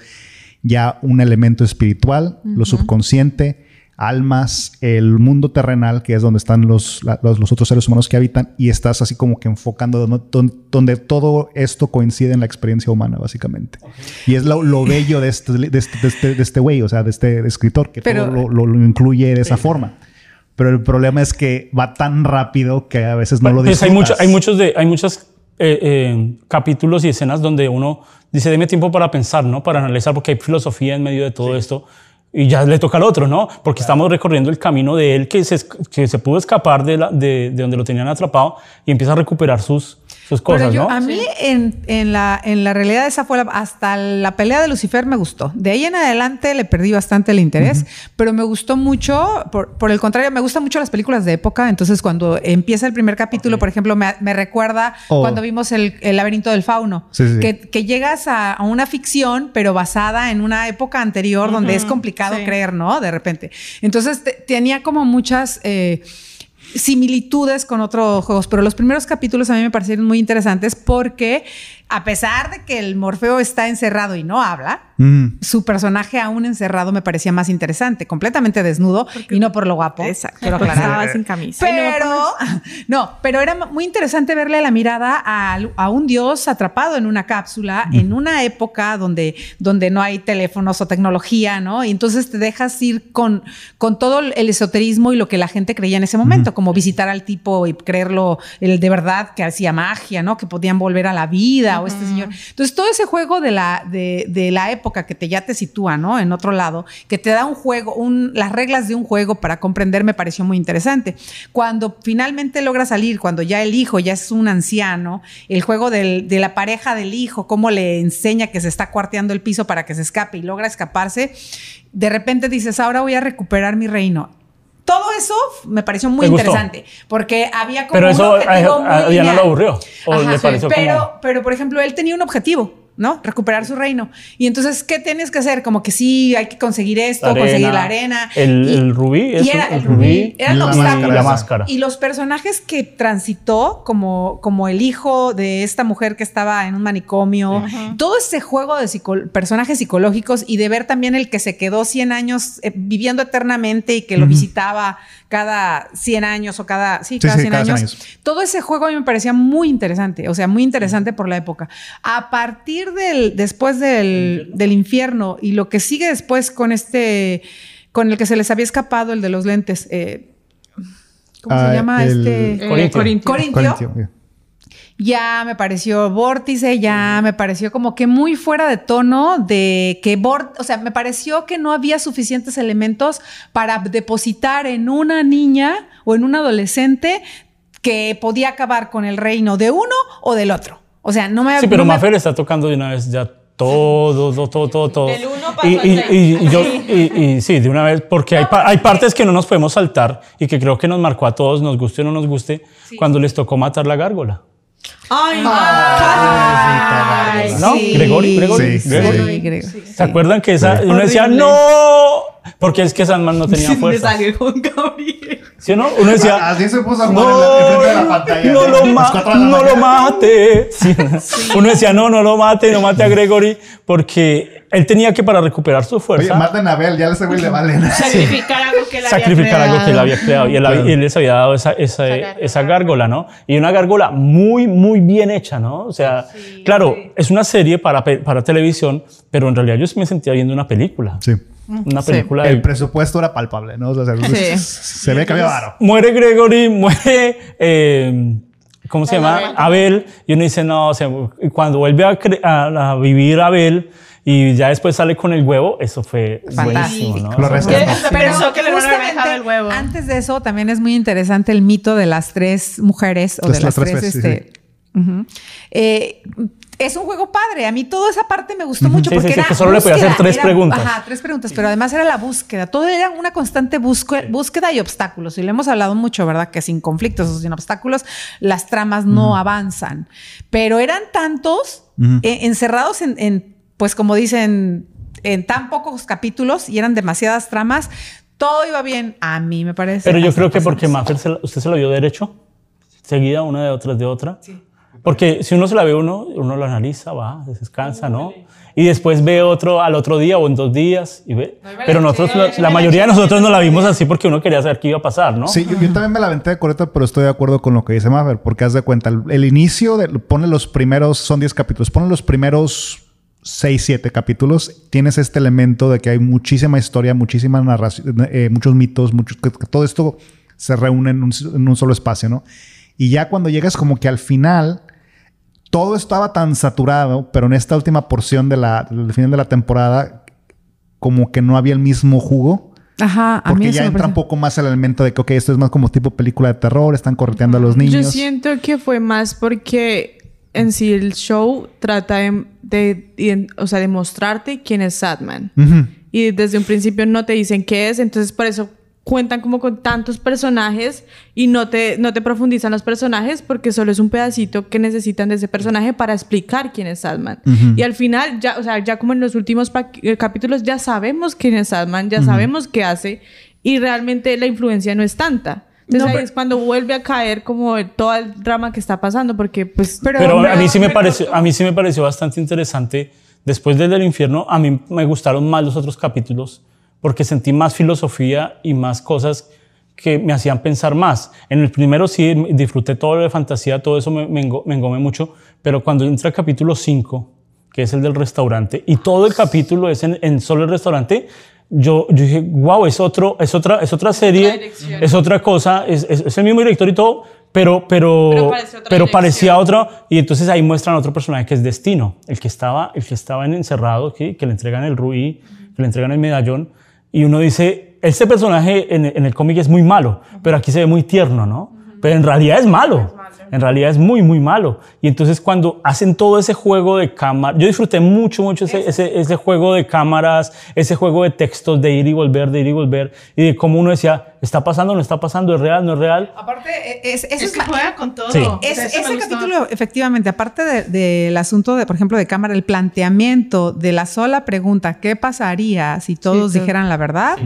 ya un elemento espiritual, lo subconsciente, almas, el mundo terrenal, que es donde están los, la- los, los otros seres humanos que habitan, y estás así como que enfocando donde, don- donde todo esto coincide en la experiencia humana, básicamente. Y es lo, lo bello de este de este de este- de este güey, o sea, de este escritor, que Pero- todo lo, lo- lo incluye de esa forma. Pero el problema es que va tan rápido que a veces no lo Pues hay, mucho- disfrutas. hay muchos de, hay muchos eh, eh, capítulos y escenas donde uno dice, deme tiempo para pensar, ¿no? Para analizar, porque hay filosofía en medio de todo esto. Y ya le toca al otro, ¿no? Porque estamos recorriendo el camino de él que se, que se pudo escapar de, la- de, de donde lo tenían atrapado y empieza a recuperar sus, sus cosas, Pero yo- ¿no? A mí, en, en la, en la realidad, esa fue la- hasta la pelea de Lucifer me gustó. De ahí en adelante le perdí bastante el interés, pero me gustó mucho, por, por el contrario, me gustan mucho las películas de época. Entonces, cuando empieza el primer capítulo, por ejemplo, me, me recuerda Oh. cuando vimos el, el laberinto del fauno, Sí, sí. Que, que llegas a, a una ficción, pero basada en una época anterior donde es complicado sí. creer, ¿no? De repente. Entonces, te- tenía como muchas. eh, similitudes con otros juegos, pero los primeros capítulos a mí me parecieron muy interesantes porque a pesar de que el Morfeo está encerrado y no habla, Mm. su personaje aún encerrado me parecía más interesante, completamente desnudo y no por lo guapo. Exacto. aclarar. estaba sin camisa. Pero, <laughs> no, pero era muy interesante verle la mirada a, a un dios atrapado en una cápsula, en una época donde, donde no hay teléfonos o tecnología, ¿no? Y entonces te dejas ir con, con todo el esoterismo y lo que la gente creía en ese momento, como visitar al tipo y creerlo el de verdad que hacía magia, ¿no? Que podían volver a la vida o este señor. Entonces, todo ese juego de la, de, de la época que te, ya te sitúa, ¿no? En otro lado, que te da un juego, un, las reglas de un juego para comprender me pareció muy interesante. Cuando finalmente logra salir, cuando ya el hijo ya es un anciano, el juego del- de la pareja del hijo, cómo le enseña que se está cuarteando el piso para que se escape y logra escaparse, de repente dices, ahora voy a recuperar mi reino. Todo eso me pareció muy interesante, porque había como Pero un eso objetivo a- muy a Diana lineal. lo aburrió, o Ajá, le pareció pero, como- pero, por ejemplo, él tenía un objetivo, ¿no? Recuperar su reino. Y entonces, ¿qué tienes que hacer? Como que sí, hay que conseguir esto, La conseguir la arena. el- Y- el rubí, Y eso, era el rubí. Eran la obstáculos. máscara. la máscara. Y los personajes que transitó, como, como el hijo de esta mujer que estaba en un manicomio, todo ese juego de psico- personajes psicológicos y de ver también el que se quedó 100 años eh, viviendo eternamente y que lo visitaba cada 100 años o cada, sí, Sí, cada, sí, 100, cada 100 años. años. Todo ese juego a mí me parecía muy interesante, o sea, muy interesante por la época. A partir del, después del, del infierno y lo que sigue después con este, con el que se les había escapado, el de los lentes, eh, ¿cómo Ah, se llama el- este? Corintio. Corintio. Corintio. Ya me pareció vórtice, ya me pareció como que muy fuera de tono de que Bort, o sea, me pareció que no había suficientes elementos para depositar en una niña o en un adolescente que podía acabar con el reino de uno o del otro. O sea, no me Sí, pero no me- Maffer está tocando de una vez ya todo, todo, todo, todo. todo. Del uno y, y, y- y yo, y, y sí, de una vez, porque hay, hay partes que no nos podemos saltar y que creo que nos marcó a todos, nos guste o no nos guste, cuando les tocó matar la gárgola. Ay, Ay, ¿No? sí. Gregory, Gregory, Sí, Gregory. Sí, Gregory. ¿Se acuerdan que esa, uno decía, no? Porque es que Sandman no tenía me fuerza. salió con Gabriel. ¿Sí o no? Uno decía, Así se puso a no, jugar en la, enfrente de la pantalla. no lo, ma- cuatro de la no lo mate. Sí. <laughs> Uno decía, no, no lo mate, no mate a Gregory, porque él tenía que para recuperar su Oye, fuerza maten a Abel, ya a ese güey le vale. <laughs> Sacrificar algo que él había sacrificar algo que él había creado. Y él, Claro. y él les había dado esa, esa, esa gárgola, ¿no? Y una gárgola muy, muy bien hecha, ¿no? O sea, claro, es una serie para, para televisión, pero en realidad yo sí me sentía viendo una película. Sí. Una película de El presupuesto era palpable, ¿no? O sea, Sí. <laughs> se ve que había varo. muere Gregory, <laughs> muere, eh, ¿cómo se llama? Abel. Y uno dice, no, o sea, cuando vuelve a, cre- a- a vivir Abel y ya después sale con el huevo, eso fue Fantástico. buenísimo, ¿no? Lo Eso rescató. fue- ¿Qué? Se pensó que le van a haber dejado el huevo. Antes de eso, también es muy interesante el mito de las tres mujeres o de las, las tres veces, sí, Eh, es un juego padre. A mí toda esa parte me gustó mucho Sí, porque sí, sí, era que solo le podía hacer búsqueda, tres era- preguntas. Ajá, tres preguntas, pero además era la búsqueda. Todo era una constante búsqueda, búsqueda y obstáculos. Y lo hemos hablado mucho, ¿verdad? Que sin conflictos o sin obstáculos las tramas no avanzan. Pero eran tantos eh, encerrados en, en, pues como dicen, en tan pocos capítulos y eran demasiadas tramas. Todo iba bien, a mí me parece. Pero yo creo que porque. Maffer, usted se lo vio derecho, seguida una de otras de otra. Porque si uno se la ve uno, uno lo analiza, va, descansa, ¿no? Y después ve otro al otro día o en dos días y ve. Pero nosotros, la, la mayoría de nosotros no la vimos así porque uno quería saber qué iba a pasar, ¿no? Sí, yo, yo también me la aventé de correcta, pero estoy de acuerdo con lo que dice Maffer, porque haz de cuenta, el, el inicio, de, pone los primeros, son 10 capítulos, pone los primeros 6, 7 capítulos, tienes este elemento de que hay muchísima historia, muchísima narración, eh, muchos mitos, muchos, que, que todo esto se reúne en un, en un solo espacio, ¿no? Y ya cuando llegas como que al final, todo estaba tan saturado, pero en esta última porción de la, del final de la temporada, como que no había el mismo jugo. Ajá, a mí Porque eso ya entra un poco más el elemento de que, ok, esto es más como tipo película de terror, están correteando a los niños. Yo siento que fue más porque en sí el show trata de, de- de- o sea, de mostrarte quién es Sadman. Y desde un principio no te dicen qué es, entonces por eso cuentan como con tantos personajes y no te, no te profundizan los personajes porque solo es un pedacito que necesitan de ese personaje para explicar quién es Sadman. Y al final, ya, o sea, ya como en los últimos eh, capítulos ya sabemos quién es Sadman, ya sabemos qué hace y realmente la influencia no es tanta. Entonces No, ahí pero- es cuando vuelve a caer como el- todo el drama que está pasando porque pues... Pero a mí sí me pareció, a mí sí me pareció bastante interesante. Después del del infierno, a mí me gustaron más los otros capítulos porque sentí más filosofía y más cosas que me hacían pensar más. En el primero sí disfruté todo lo de fantasía, todo eso me, me, me engomé mucho, pero cuando entra el capítulo 5, que es el del restaurante, y todo el capítulo es en, en solo el restaurante, yo, yo dije, wow, es, otro, es, otra, es otra serie, es otra cosa, es, es- es el mismo director y todo, pero, pero, Pero otra pero parecía otro, y entonces ahí muestran otro personaje que es Destino, el que estaba, el que estaba en encerrado, aquí, que le entregan el rubí, que le entregan el medallón, y uno dice, este personaje en, en el cómic es muy malo, pero aquí se ve muy tierno, ¿no? Pero en realidad es malo. En realidad es muy, muy malo. Y entonces cuando hacen todo ese juego de cámara, yo disfruté mucho, mucho ese, ese, ese juego de cámaras, ese juego de textos, de ir y volver, de ir y volver, y de cómo uno decía, ¿está pasando, no está pasando, es real, no es real? Aparte, e, es, eso Es es, que juega con todo. Sí. O sea, ese capítulo, efectivamente, aparte de- del asunto, de, por ejemplo, de cámara, el planteamiento de la sola pregunta, ¿qué pasaría si todos Sí, dijeran la verdad?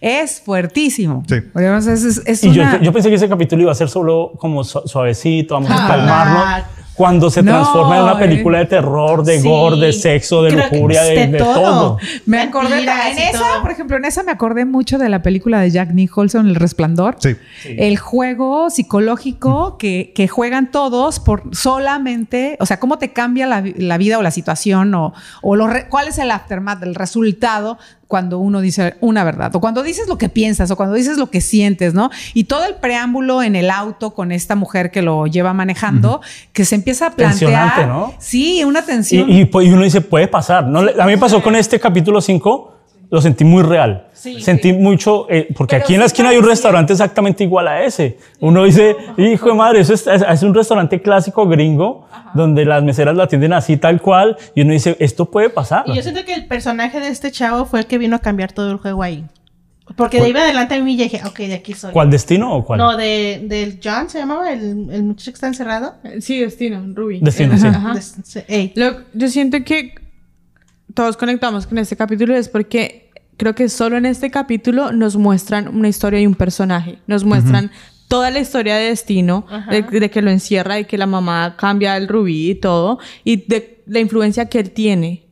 Es fuertísimo. Sí. Es, es- es Y yo, una- yo pensé que ese capítulo iba a ser solo como su- suavecito, vamos a Ah. calmarnos. Cuando se No, transforma en una película de terror, de Sí. gore, de sexo, de lujuria, de, de todo. Me acordé, en esa, todo. por ejemplo, en esa me acordé mucho de la película de Jack Nicholson, El Resplandor. Sí. El juego psicológico que, que juegan todos por solamente, o sea, cómo te cambia la, vi- la vida o la situación o, o lo re- cuál es el aftermath, el resultado cuando uno dice una verdad o cuando dices lo que piensas o cuando dices lo que sientes, ¿no? Y todo el preámbulo en el auto con esta mujer que lo lleva manejando, que se empieza a plantear. ¿no? Sí, una tensión. Y, y, pues, y uno dice, puede pasar. A mí me pasó con este capítulo 5, lo sentí muy real. sentí mucho, eh, porque Pero aquí en la sí esquina hay un restaurante exactamente igual a ese. Uno dice, hijo de madre, eso es, es- es un restaurante clásico gringo, donde las meseras la atienden así tal cual, y uno dice, esto puede pasar. Y yo siento que el personaje de este chavo fue el que vino a cambiar todo el juego ahí. Porque de ahí adelante a mí ya dije, ok, de aquí soy. ¿Cuál destino o cuál? No, de, del John se llamaba, el, el muchacho que está encerrado. Sí, Destino, Ruby. Destino, sí. Ajá. Lo- yo siento que todos conectamos con este capítulo es porque creo que solo en este capítulo nos muestran una historia y un personaje. Nos muestran toda la historia de Destino, de, de que lo encierra y que la mamá cambia el rubí y todo, y de la influencia que él tiene.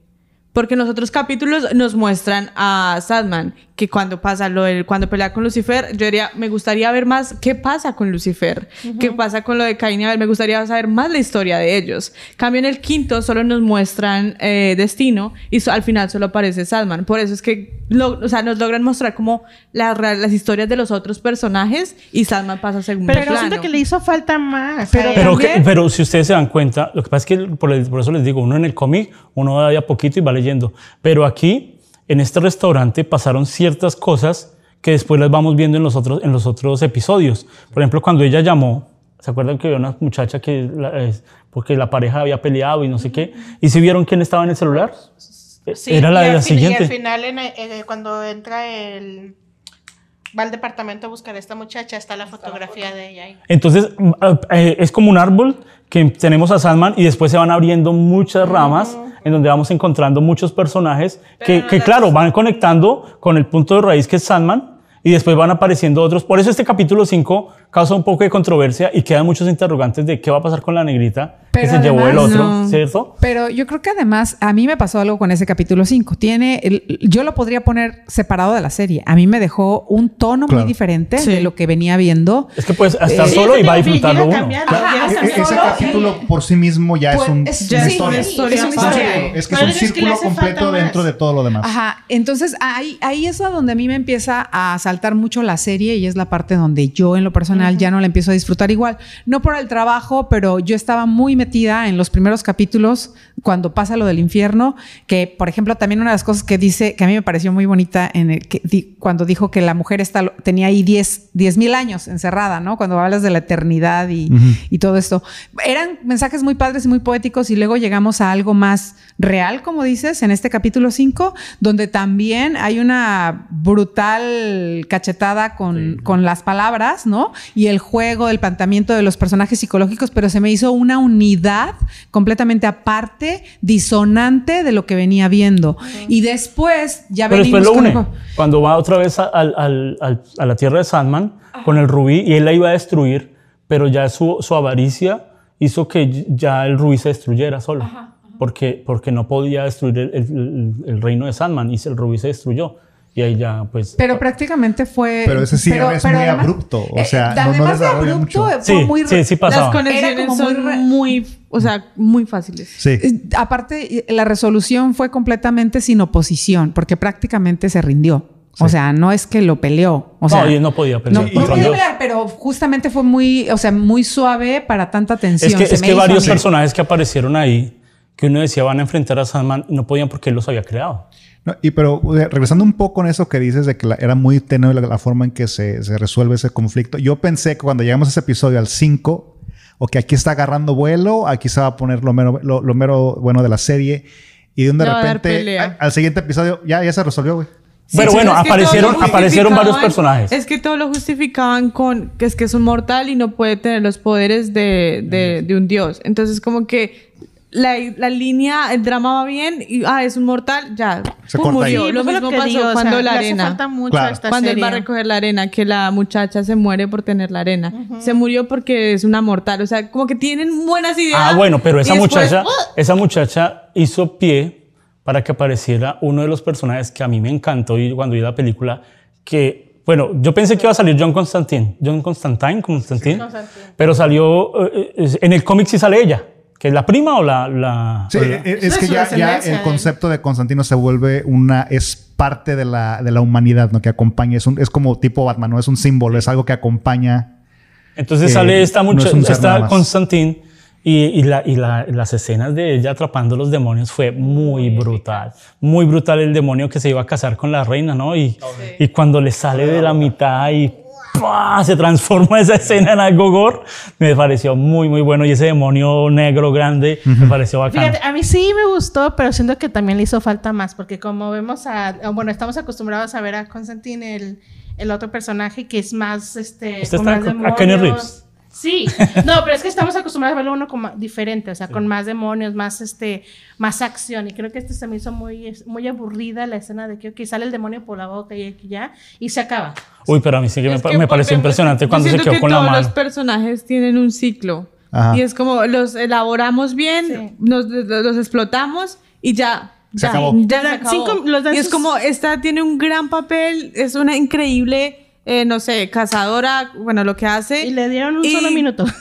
Porque en los otros capítulos nos muestran a Sadman, que cuando pasa lo del, cuando pelea con Lucifer, yo diría, me gustaría ver más qué pasa con Lucifer, qué pasa con lo de Caín y Abel, me gustaría saber más la historia de ellos. Cambio en el quinto, solo nos muestran eh, Destino y so- al final solo aparece Sadman. Por eso es que lo- o sea, nos logran mostrar como las, ra- las historias de los otros personajes y Sadman pasa a segundo Pero plano. siento que le hizo falta más. Pero-. Pero, que- pero si ustedes se dan cuenta, lo que pasa es que por, por eso les digo, uno en el cómic, uno va de a poquito y va leyendo. Pero aquí, en este restaurante, pasaron ciertas cosas que después las vamos viendo en los otros, en los otros episodios. Por ejemplo, cuando ella llamó, ¿se acuerdan que había una muchacha que, la- porque la pareja había peleado y no sé qué? ¿Y si vieron quién estaba en el celular? Sí, Era la de la fin- Y siguiente. al final, en el- eh, cuando entra el. Va al departamento a buscar a esta muchacha, está la fotografía de ella ahí. Entonces, eh, es como un árbol que tenemos a Sandman y después se van abriendo muchas ramas en donde vamos encontrando muchos personajes que, que, claro, van conectando con el punto de raíz que es Sandman y después van apareciendo otros. Por eso este capítulo 5 causa un poco de controversia y quedan muchos interrogantes de qué va a pasar con la negrita que se llevó el otro, No. ¿cierto? Pero yo creo que además a mí me pasó algo con ese capítulo 5. Tiene, el- yo lo podría poner separado de la serie. A mí me dejó un tono Claro. muy diferente Sí. de lo que venía viendo. Es que puedes estar Eh, solo y va a disfrutarlo uno. cambiando, E- e- ese solo- capítulo por sí mismo ya Pues, es, un, es- una sí, historia. es Es una Es una historia. historia. Es que es un es que le círculo completo dentro de todo lo demás. Ajá, entonces ahí, ahí es a donde a mí me empieza a saltar mucho la serie y es la parte donde yo en lo personal ya no la empiezo a disfrutar igual. No por el trabajo, pero yo estaba muy metida en los primeros capítulos cuando pasa lo del infierno, que por ejemplo también una de las cosas que dice, que a mí me pareció muy bonita, en el que di- cuando dijo que la mujer está, tenía ahí 10 mil años encerrada, ¿no? Cuando hablas de la eternidad y, y todo esto. Eran mensajes muy padres y muy poéticos y luego llegamos a algo más real, como dices, en este capítulo 5, donde también hay una brutal cachetada con, con las palabras, ¿no? Y el juego, el planteamiento de los personajes psicológicos, pero se me hizo una unidad completamente aparte, disonante de lo que venía viendo. Y después ya Pero después venimos lo con- une. Cuando va otra vez a, al- al- al- a la tierra de Sandman con el rubí y él la iba a destruir, pero ya su, su avaricia hizo que ya el rubí se destruyera solo. Porque, porque no podía destruir el, el- el- el reino de Sandman y el rubí se destruyó. Y ahí ya, pues. Pero prácticamente fue. Pero ese cierre es muy abrupto, o sea, no- no además de desarrolla abrupto, mucho. fue sí, muy. sí, sí Las pasaba. conexiones como muy son muy, o sea, muy fáciles. Sí. Eh, Aparte, la resolución fue completamente sin oposición, porque prácticamente se rindió. O sea, no es que lo peleó. O sea, no, y no podía pelear. no, no podía pelear, pero justamente fue muy, o sea, muy suave para tanta tensión. Es que, Se es que varios personajes que aparecieron ahí, que uno decía van a enfrentar a Sandman, no podían porque él los había creado. No, y pero o sea, regresando un poco en eso que dices de que la- era muy tenue la, la forma en que se, se resuelve ese conflicto. Yo pensé que cuando llegamos a ese episodio al 5, o que aquí está agarrando vuelo, aquí se va a poner lo mero, lo, lo mero bueno de la serie. Y de un de repente, a- al siguiente episodio, ya, ya se resolvió, güey. Pero Sí, bueno, aparecieron, aparecieron varios personajes. Es que todo lo justificaban con que es que es un mortal y no puede tener los poderes de, de- de un dios. Entonces, como que la, la línea, el drama va bien y, ah, es un mortal, ya. Se pum, corta ahí. murió. Sí, lo mismo que pasó digo, o sea, cuando la arena. falta mucho Claro. esta Cuando él va a recoger la arena, que la muchacha se muere por tener la arena. Se murió porque es una mortal. O sea, como que tienen buenas ideas. Ah, bueno, pero esa después, muchacha, ¡uh! esa muchacha hizo pie para que apareciera uno de los personajes que a mí me encantó y cuando vi la película, que, bueno, yo pensé que iba a salir John Constantine, John Constantine, Constantine, pero salió, eh, eh, en el cómic sí sale ella, que es la prima o la... la- Sí, o la- e- e- es Es que ya, el de- concepto de Constantino se vuelve una, es parte de la, de la humanidad, ¿no? Que acompaña, es, un, es como tipo Batman, ¿no? Es un símbolo, es algo que acompaña. Entonces Eh, sale esta no es esta. Constantine y, y, la, y la- las escenas de ella atrapando los demonios fue muy brutal. Muy brutal el demonio que se iba a casar con la reina, ¿no? Y, y cuando le sale de la mitad y ¡pua! se transforma esa escena en algo gore, me pareció muy, muy bueno. Y ese demonio negro grande me pareció bacán. Fíjate, a mí sí me gustó, pero siento que también le hizo falta más, porque como vemos a, bueno, estamos acostumbrados a ver a Constantine, el, el otro personaje que es más, este, Este está a Kenny. Reeves. Sí, no, pero es que estamos acostumbrados a verlo uno como diferente, o sea, con más demonios, más este, más acción. Y creo que este se me hizo muy, muy aburrida la escena de que ok, sale el demonio por la boca y aquí ya, y se acaba. Uy, pero a mí sí que me, Es que me pareció impresionante cuando se quedó que con la todos mano. los personajes tienen un ciclo. Ajá. Y es como los elaboramos bien, Sí. nos, los explotamos y ya. Se ya, acabó. ya Les se acabó. cinco- y es como, esta tiene un gran papel, es una increíble, eh, no sé, cazadora, bueno, lo que hace. Y le dieron un Y- solo minuto. <laughs>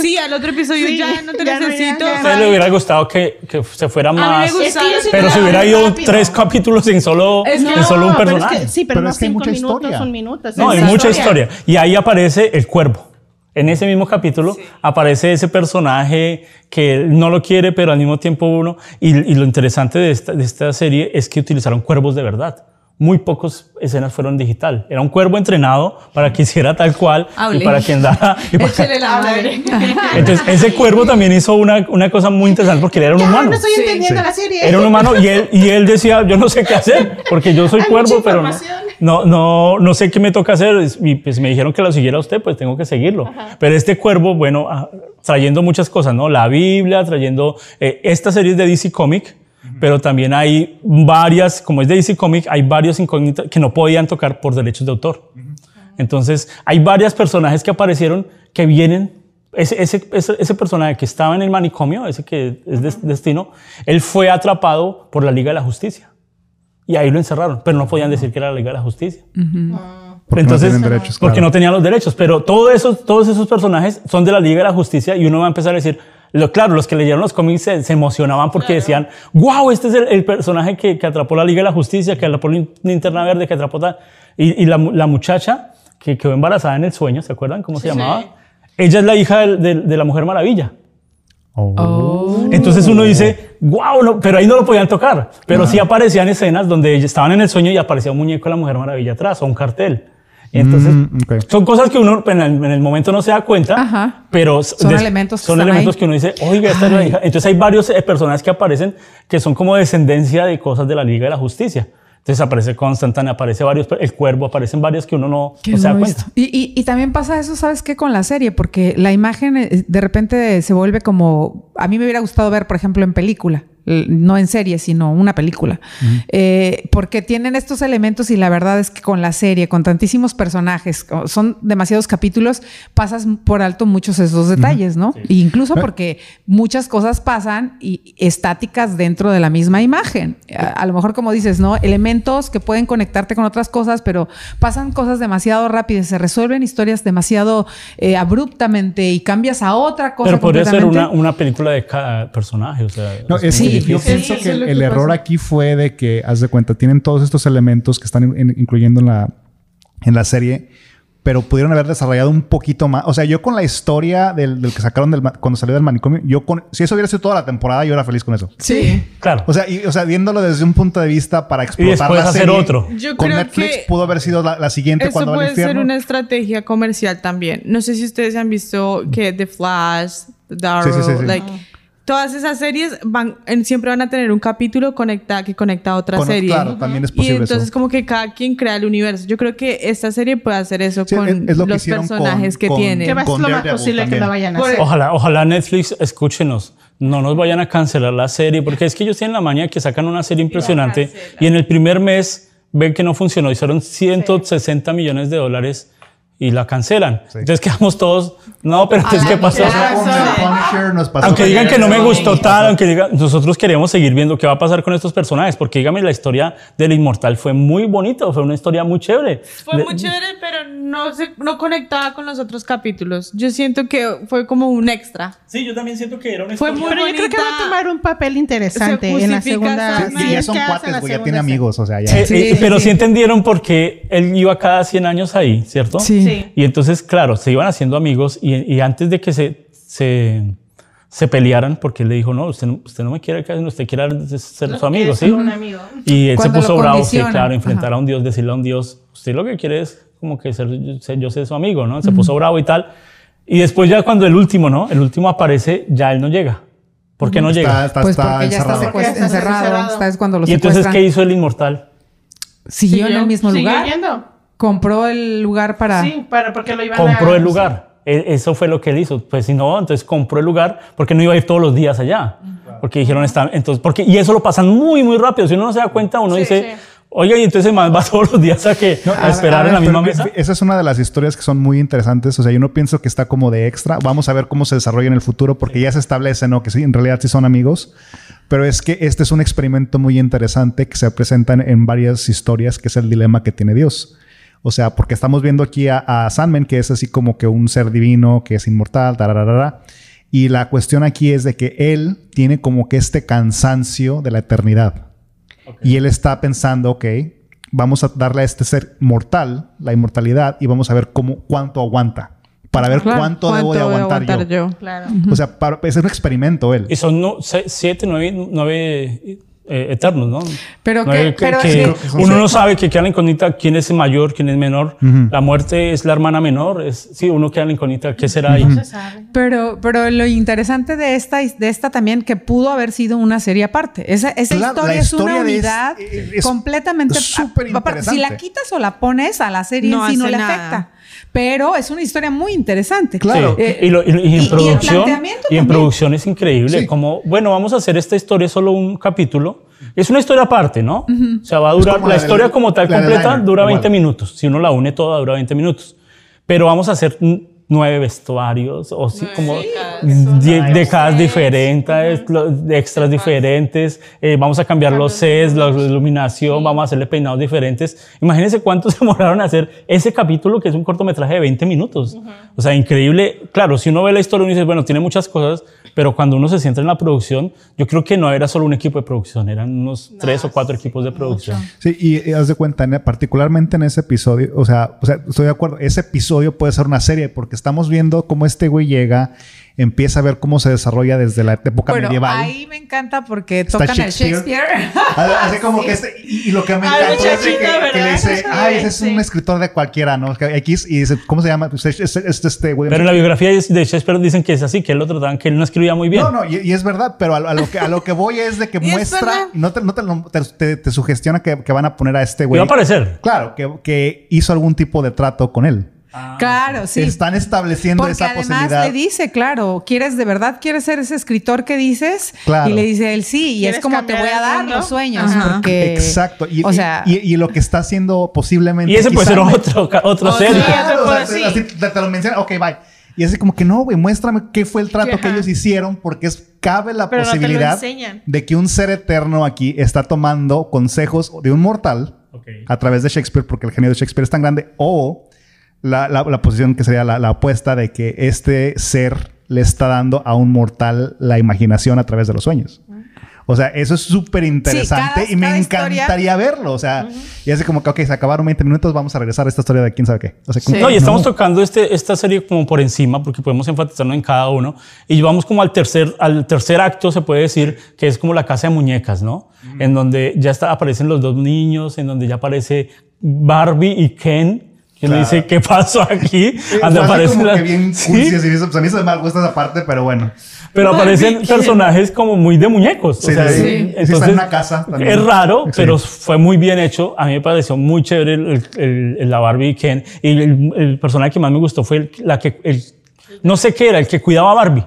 Sí, al otro episodio Sí, ya no te ya no, ya, necesito. ya. A usted le hubiera gustado que, que se fuera A mí me más... gusta. Es que Pero si hubiera ido rápido. tres capítulos en solo, Es que en solo un No, pero es personaje. que- sí, pero, Pero no es que hay cinco mucha minutos, historia. un minuto. es No, hay mucha historia. Y ahí aparece el cuervo. En ese mismo capítulo aparece ese personaje que no lo quiere, pero al mismo tiempo uno. Y, y lo interesante de esta, de esta serie es que utilizaron cuervos de verdad. Muy pocas escenas fueron digital. Era un cuervo entrenado para que hiciera tal cual Hable. y para que andara. <laughs> y para- Échele la madre. Entonces, ese cuervo también hizo una, una cosa muy interesante porque él era un Ya, humano. no estoy Sí. entendiendo la serie. Era un humano y él, y él decía, yo no sé qué hacer, porque yo soy Hay cuervo, mucha pero no, no, no, no sé qué me toca hacer. Y pues me dijeron que lo siguiera usted, pues tengo que seguirlo. Pero este cuervo, bueno, ah, trayendo muchas cosas, ¿no? La Biblia, trayendo eh, esta serie es de DC Comic, pero también hay varias, como es de DC Comic, hay varios incógnitas que no podían tocar por derechos de autor. Entonces, hay varios personajes que aparecieron que vienen. Ese, ese, ese, ese personaje que estaba en el manicomio, ese que es des- destino, él fue atrapado por la Liga de la Justicia. Y ahí lo encerraron, pero no podían decir que era la Liga de la Justicia. Porque no tienen derechos, Porque claro. no tenían los derechos. Pero todos esos, todos esos personajes son de la Liga de la Justicia y uno va a empezar a decir, lo, claro, los que leyeron los cómics se, se emocionaban porque decían, wow, este es el, el personaje que, que atrapó la Liga de la Justicia, que atrapó la linterna verde, que atrapó tal. Y, y la, mu- la muchacha que quedó embarazada en el sueño, ¿se acuerdan cómo se llamaba? Ella es la hija de la Mujer Maravilla. Oh. Entonces uno dice, wow, no, pero ahí no lo podían tocar. Pero sí aparecían escenas donde estaban en el sueño y aparecía un muñeco de la Mujer Maravilla atrás o un cartel. Entonces, Mm, son cosas que uno en el, en el momento no se da cuenta, Ajá. pero Son elementos que son están elementos ahí. que uno dice, oiga, esta es la hija. Entonces hay varios eh, personajes que aparecen que son como descendencia de cosas de la Liga de la Justicia. Entonces aparece Constantine, aparece varios, el cuervo, aparecen varios que uno no, se da cuenta. visto. Y, y- y también pasa eso, ¿sabes qué? Con la serie, porque la imagen eh, de repente se vuelve como... A mí me hubiera gustado ver, por ejemplo, en película. No en serie, sino una película. Eh, porque tienen estos elementos y la verdad es que con la serie, con tantísimos personajes, son demasiados capítulos, pasas por alto muchos esos detalles, ¿no? E incluso porque muchas cosas pasan y estáticas dentro de la misma imagen. A, a lo mejor, como dices, ¿no? Elementos que pueden conectarte con otras cosas, pero pasan cosas demasiado rápidas, se resuelven historias demasiado eh, abruptamente y cambias a otra cosa. Pero podría ser una, una película de cada personaje. O sea, No, es que Sí, yo sí, pienso que el error aquí fue de que, haz de cuenta, tienen todos estos elementos que están in- incluyendo en la, en la serie, pero pudieron haber desarrollado un poquito más. O sea, yo con la historia del, del que sacaron del cuando salió del manicomio, yo con, si eso hubiera sido toda la temporada, yo era feliz con eso. Sí. Claro. O sea, y, o sea, viéndolo desde un punto de vista para explotar después la hacer serie, otro. Yo con creo Netflix que pudo haber sido la, la siguiente Eso cuando va al puede ser una estrategia comercial también. No sé si ustedes han visto que The Flash, The Arrow, Sí, sí, sí, sí. like todas esas series van en- siempre van a tener un capítulo conecta, que conecta a otra Con- serie. claro, también es Y posible entonces eso. como que cada quien crea el universo. Yo creo que esta serie puede hacer eso Sí, con es- es lo que los hicieron personajes con- que con- tiene. Que va a ser Con lo más Daredevil posible que también. lo vayan a hacer. Ojalá, ojalá Netflix, escúchenos, no nos vayan a cancelar la serie, porque es que ellos tienen la maña que sacan una serie impresionante y en el primer mes ven que no funcionó, hicieron 160 millones de dólares y la cancelan. Entonces quedamos todos, no, pero entonces, ¿qué pasó? pasó Aunque digan que no me gustó tal, aunque digan, nosotros queremos seguir viendo qué va a pasar con estos personajes, porque dígame, la historia del inmortal fue muy bonita, fue una historia muy chévere. Fue De- muy chévere, pero no se no conectaba con los otros capítulos. Yo siento que fue como un extra. Sí, yo también siento que era una Fue muy Pero yo creo que va a bonita. tomar un papel interesante Se en la segunda. Sí, Sí, ya son cuates, güey, ya tiene amigos, o sea, ya. Eh, Sí, eh, pero sí. sí entendieron por qué él iba cada 100 años ahí, ¿cierto? Sí. Sí. Y entonces, claro, se iban haciendo amigos y, y antes de que se, se, se pelearan, porque él le dijo, no, usted, no- usted no me quiere, que usted quiere ser su amigo, ¿sí? Un amigo. Y él Cuando se puso bravo, sí, claro, enfrentar Ajá. a un Dios, decirle a un Dios, usted lo que quiere es como que ser, ser- yo sé su amigo, ¿no? Se puso bravo y tal. Y después ya cuando el último, ¿no? El último aparece, ya él no llega. ¿Por qué no Está, llega? está, Pues está porque ya está encerrado. secuest- Porque está encerrado. encerrado. Está es cuando lo Y entonces. ¿qué hizo el inmortal? Siguió en el mismo Siguió lugar. yendo. Compró el lugar para. Sí, para, porque lo iban compró a... el lugar. E- Eso fue lo que él hizo. Pues si no, entonces compró el lugar porque no iba a ir todos los días allá. Porque dijeron, está, entonces, porque, y eso lo pasan muy, muy rápido. Si uno no se da cuenta, uno dice, y entonces más va <laughs> todos los días a, que, a, a- esperar a en la misma mesa. Esa es una de las historias que son muy interesantes. O sea, yo no pienso que está como de extra. Vamos a ver cómo se desarrolla en el futuro porque ya se establece, ¿no? Que sí, en realidad sí son amigos. Pero es que este es un experimento muy interesante que se presenta en, en varias historias, que es el dilema que tiene Dios. O sea, porque estamos viendo aquí a, a Sandman, que es así como que un ser divino, que es inmortal, tararara. Y la cuestión aquí es de que él tiene como que este cansancio de la eternidad. Y él está pensando, ok, vamos a darle a este ser mortal la inmortalidad y vamos a ver cómo, cuánto aguanta. Para ver Claro, cuánto, debo de aguantar, yo. Claro. O sea, para, es un experimento él. Y son no, siete, nueve, nueve eh, eternos, ¿no? Pero que- pero que es que- uno no sabe que queda la incógnita quién es mayor, quién es menor. La muerte es la hermana menor. Es, sí, uno queda en la incógnita. ¿Qué será ahí? Pero, pero lo interesante de esta, de esta también que pudo haber sido una serie aparte. Esa, esa Claro, historia, la es una historia unidad es- es completamente. súper aparte, Si la quitas o la pones a la serie No en sí no le nada. afecta. Pero es una historia muy interesante. Claro. Sí. Eh, y, lo- y- y y- y en el producción, planteamiento y en producción es increíble. Sí. Como, bueno, vamos a hacer esta historia solo un capítulo. Es una historia aparte, ¿no? O sea, va a durar, la, historia la- como tal completa dura igual. 20 minutos. Si uno la une toda, dura 20 minutos. Pero vamos a hacer nueve vestuarios o sí, como die- décadas diferentes, lo- de extras diferentes. eh, vamos a cambiar los sets, la iluminación, vamos a hacerle peinados diferentes. Imagínense cuánto <laughs> se demoraron a hacer ese capítulo que es un cortometraje de 20 minutos. O sea, increíble. Claro, si uno ve la historia, uno dice, bueno, tiene muchas cosas, pero cuando uno se centra en la producción, yo creo que no era solo un equipo de producción, eran unos tres o cuatro equipos de producción. Sí, y, y haz de cuenta, en- particularmente en ese episodio, o sea, o sea, estoy de acuerdo, ese episodio puede ser una serie porque estamos viendo cómo este güey llega, empieza a ver cómo se desarrolla desde la época bueno, medieval. ahí me encanta porque Está tocan el Shakespeare. Shakespeare. Así <laughs> como que este, y, y lo que me Al encantó es que, que le ¿verdad? dice, ay, ese es Sí. un escritor de cualquiera, ¿no? X, y dice, ¿cómo se llama? Pues es, es- es este güey. Pero en la biografía de Shakespeare dicen que es así, que él lo trataban, que él no escribía muy bien. No, no, y, y es verdad, pero a, a lo que, a lo que voy es de que <laughs> muestra, no te, no te, te, te- te sugestiona que, que van a poner a este Y güey. va a aparecer. Claro, que, que hizo algún tipo de trato con él. Claro, sí. Están estableciendo Porque esa además posibilidad. le dice, claro, ¿quieres de verdad quieres ser ese escritor que dices? Claro. Y le dice él sí, y es ¿Quieres como te voy a dar los sueños, Ajá. porque Exacto. Y, o sea, y, y lo que está haciendo posiblemente. Y ese puede ser otro, serie. sí. Claro, o sea, Sí. así te, te lo menciona, ok, bye. Y es como que no, güey, muéstrame qué fue el trato Que, ellos hicieron, porque es, cabe la Pero posibilidad de que un ser eterno aquí está tomando consejos de un mortal a través de Shakespeare, porque el genio de Shakespeare es tan grande, o la, la- la posición que sería la, la apuesta de que este ser le está dando a un mortal la imaginación a través de los sueños. O sea, eso es súper interesante cada- y me cada historia- encantaría verlo. O sea, y así como que, ok, se acabaron 20 minutos, vamos a regresar a esta historia de quién sabe qué. O sea, Sí. No, y estamos tocando este, esta serie como por encima, porque podemos enfatizarnos en cada uno. Y vamos como al tercer, al tercer acto, se puede decir, que es como la casa de muñecas, ¿no? En donde ya está, aparecen los dos niños, en donde ya aparece Barbie y Ken. Que le Claro. dice, ¿qué pasó aquí? <laughs> <laughs> Así aparecen como las- que bien Sí, así, eso- pues a mí se me mal gusta esa parte, pero bueno. pero aparecen personajes como muy de muñecos. Sí, o sea, sí, sí. eh, Sí, está en una casa también. Es raro, Sí. pero fue muy bien hecho. A mí me pareció muy chévere el, el- el- la Barbie y Ken. Y el, el personaje que más me gustó fue el, la que, el, no sé qué era, el que cuidaba a Barbie.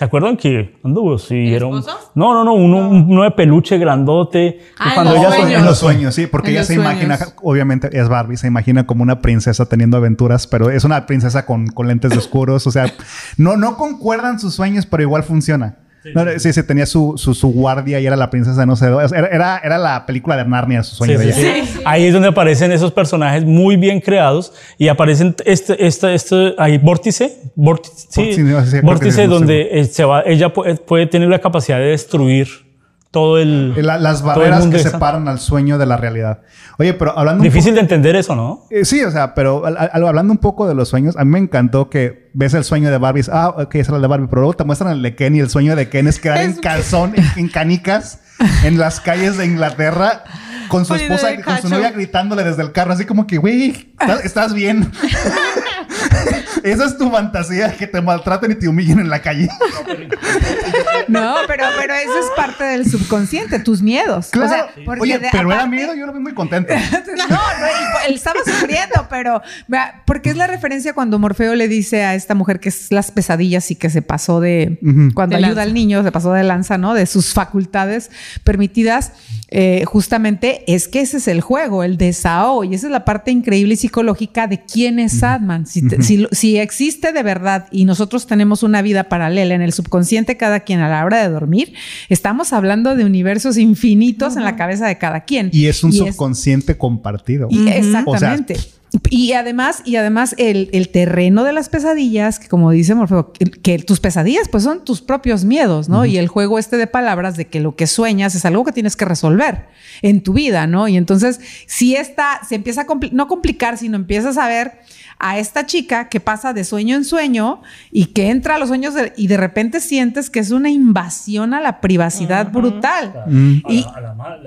¿Se acuerdan que anduvo? Sí, era un, no, no, no, uno, uno de peluche grandote. Ah, en cuando los ella sueños. En los sueños, sí, porque En ella se imagina, obviamente es Barbie, se imagina como una princesa teniendo aventuras, pero es una princesa con, con lentes de oscuros, o sea, no, no concuerdan sus sueños, pero igual funciona. No, sí, sí, tenía su, su, su guardia y era la princesa de no sé dónde. Era, era, era la película de Narnia, su sueño Sí, de sí, ella. sí. Ahí es donde aparecen esos personajes muy bien creados y aparecen este, este, este, hay vórtice, vórtice, sí, Vórtice, no vórtice donde eh, se va, ella puede, puede tener la capacidad de destruir todo el, La- las barreras que esa- separan al sueño de la realidad. Oye, pero hablando Difícil de entender eso, ¿no? Eh, sí, o sea, pero al- al- hablando un poco de los sueños, a mí me encantó que ves el sueño de Barbie, ah, ok, era el de Barbie, pero luego te muestran el de Ken y el sueño de Ken es <laughs> quedar en calzón, en, en canicas, en las calles de Inglaterra, con su esposa, con su novia gritándole desde el carro, así como que, güey, ¿estás, estás bien. <laughs> Esa es tu fantasía, que te maltraten y te humillen en la calle. no, pero, pero eso es parte del subconsciente, tus miedos. O sea, porque Oye, de- pero era miedo, yo lo vi muy contento. <laughs> No, no, y- él estaba sufriendo, pero vea, porque es la referencia cuando Morfeo le dice a esta mujer que es las pesadillas y que se pasó de cuando De ayuda lanza. al niño, se pasó de lanza, ¿no? De sus facultades permitidas. eh, justamente es que ese es el juego, el desahogo, y esa es la parte increíble y psicológica de quién es Sadman. Si, te- si lo- si existe de verdad y nosotros tenemos una vida paralela en el subconsciente cada quien a la hora de dormir, estamos hablando de universos infinitos en la cabeza de cada quien. Y es un Y subconsciente compartido. y O exactamente. y además, y además el, el terreno de las pesadillas, que como dice Morfeo, que, que tus pesadillas pues son tus propios miedos, ¿no? Y el juego este de palabras de que lo que sueñas es algo que tienes que resolver en tu vida, ¿no? Y entonces, si esta se empieza a compli- no complicar, sino empiezas a ver a esta chica que pasa de sueño en sueño y que entra a los sueños de- y de repente sientes que es una invasión a la privacidad brutal. Y,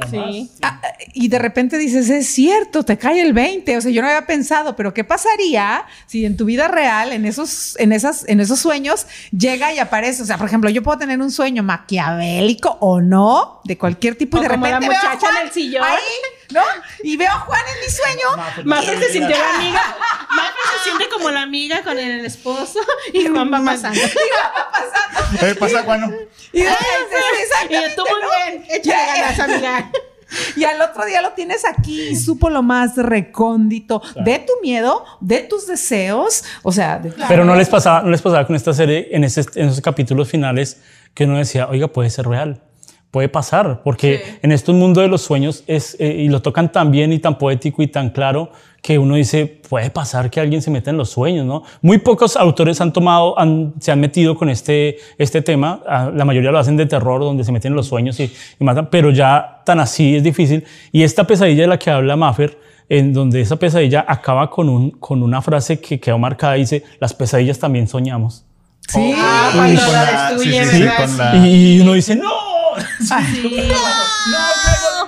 Sí. Ah, y de repente dices, es cierto, te cae el 20. O sea, yo no había pensado, pero ¿qué pasaría si en tu vida real, en esos, en esas, en esos sueños, llega y aparece? O sea, por ejemplo, yo puedo tener un sueño maquiavélico o no, de cualquier tipo, y O de como repente la veo a muchacha Juan en el sillón. ahí, ¿no? Y veo a Juan en mi sueño. Maffer se sintió la amiga. <laughs> Maffer se siente como la amiga con el esposo y <laughs> Juan va pasando. ¿Qué pasa, Juan? Y, Y tú muy bien, échale ganas, amiga. <laughs> Y al otro día lo tienes aquí y supo lo más recóndito de tu miedo, de tus deseos. O sea, de- Pero no les pasaba, no les pasaba con esta serie en, ese- en esos capítulos finales que uno decía, oiga, puede ser real, puede pasar, porque en este mundo de los sueños es, eh, y lo tocan tan bien y tan poético y tan claro que uno dice, puede pasar que alguien se meta en los sueños, ¿no? Muy pocos autores han tomado, han- se han metido con este, este tema, Ah, la mayoría lo hacen de terror, donde se meten en los sueños y, y matan, pero ya tan así es difícil. Y esta pesadilla de la que habla Maffer, en donde esa pesadilla acaba con, un, con una frase que quedó marcada, dice, las pesadillas también soñamos. Sí. Ah, Uy, cuando la destruye, sí, sí, sí, ¿verdad? la- Y uno dice, no. <laughs>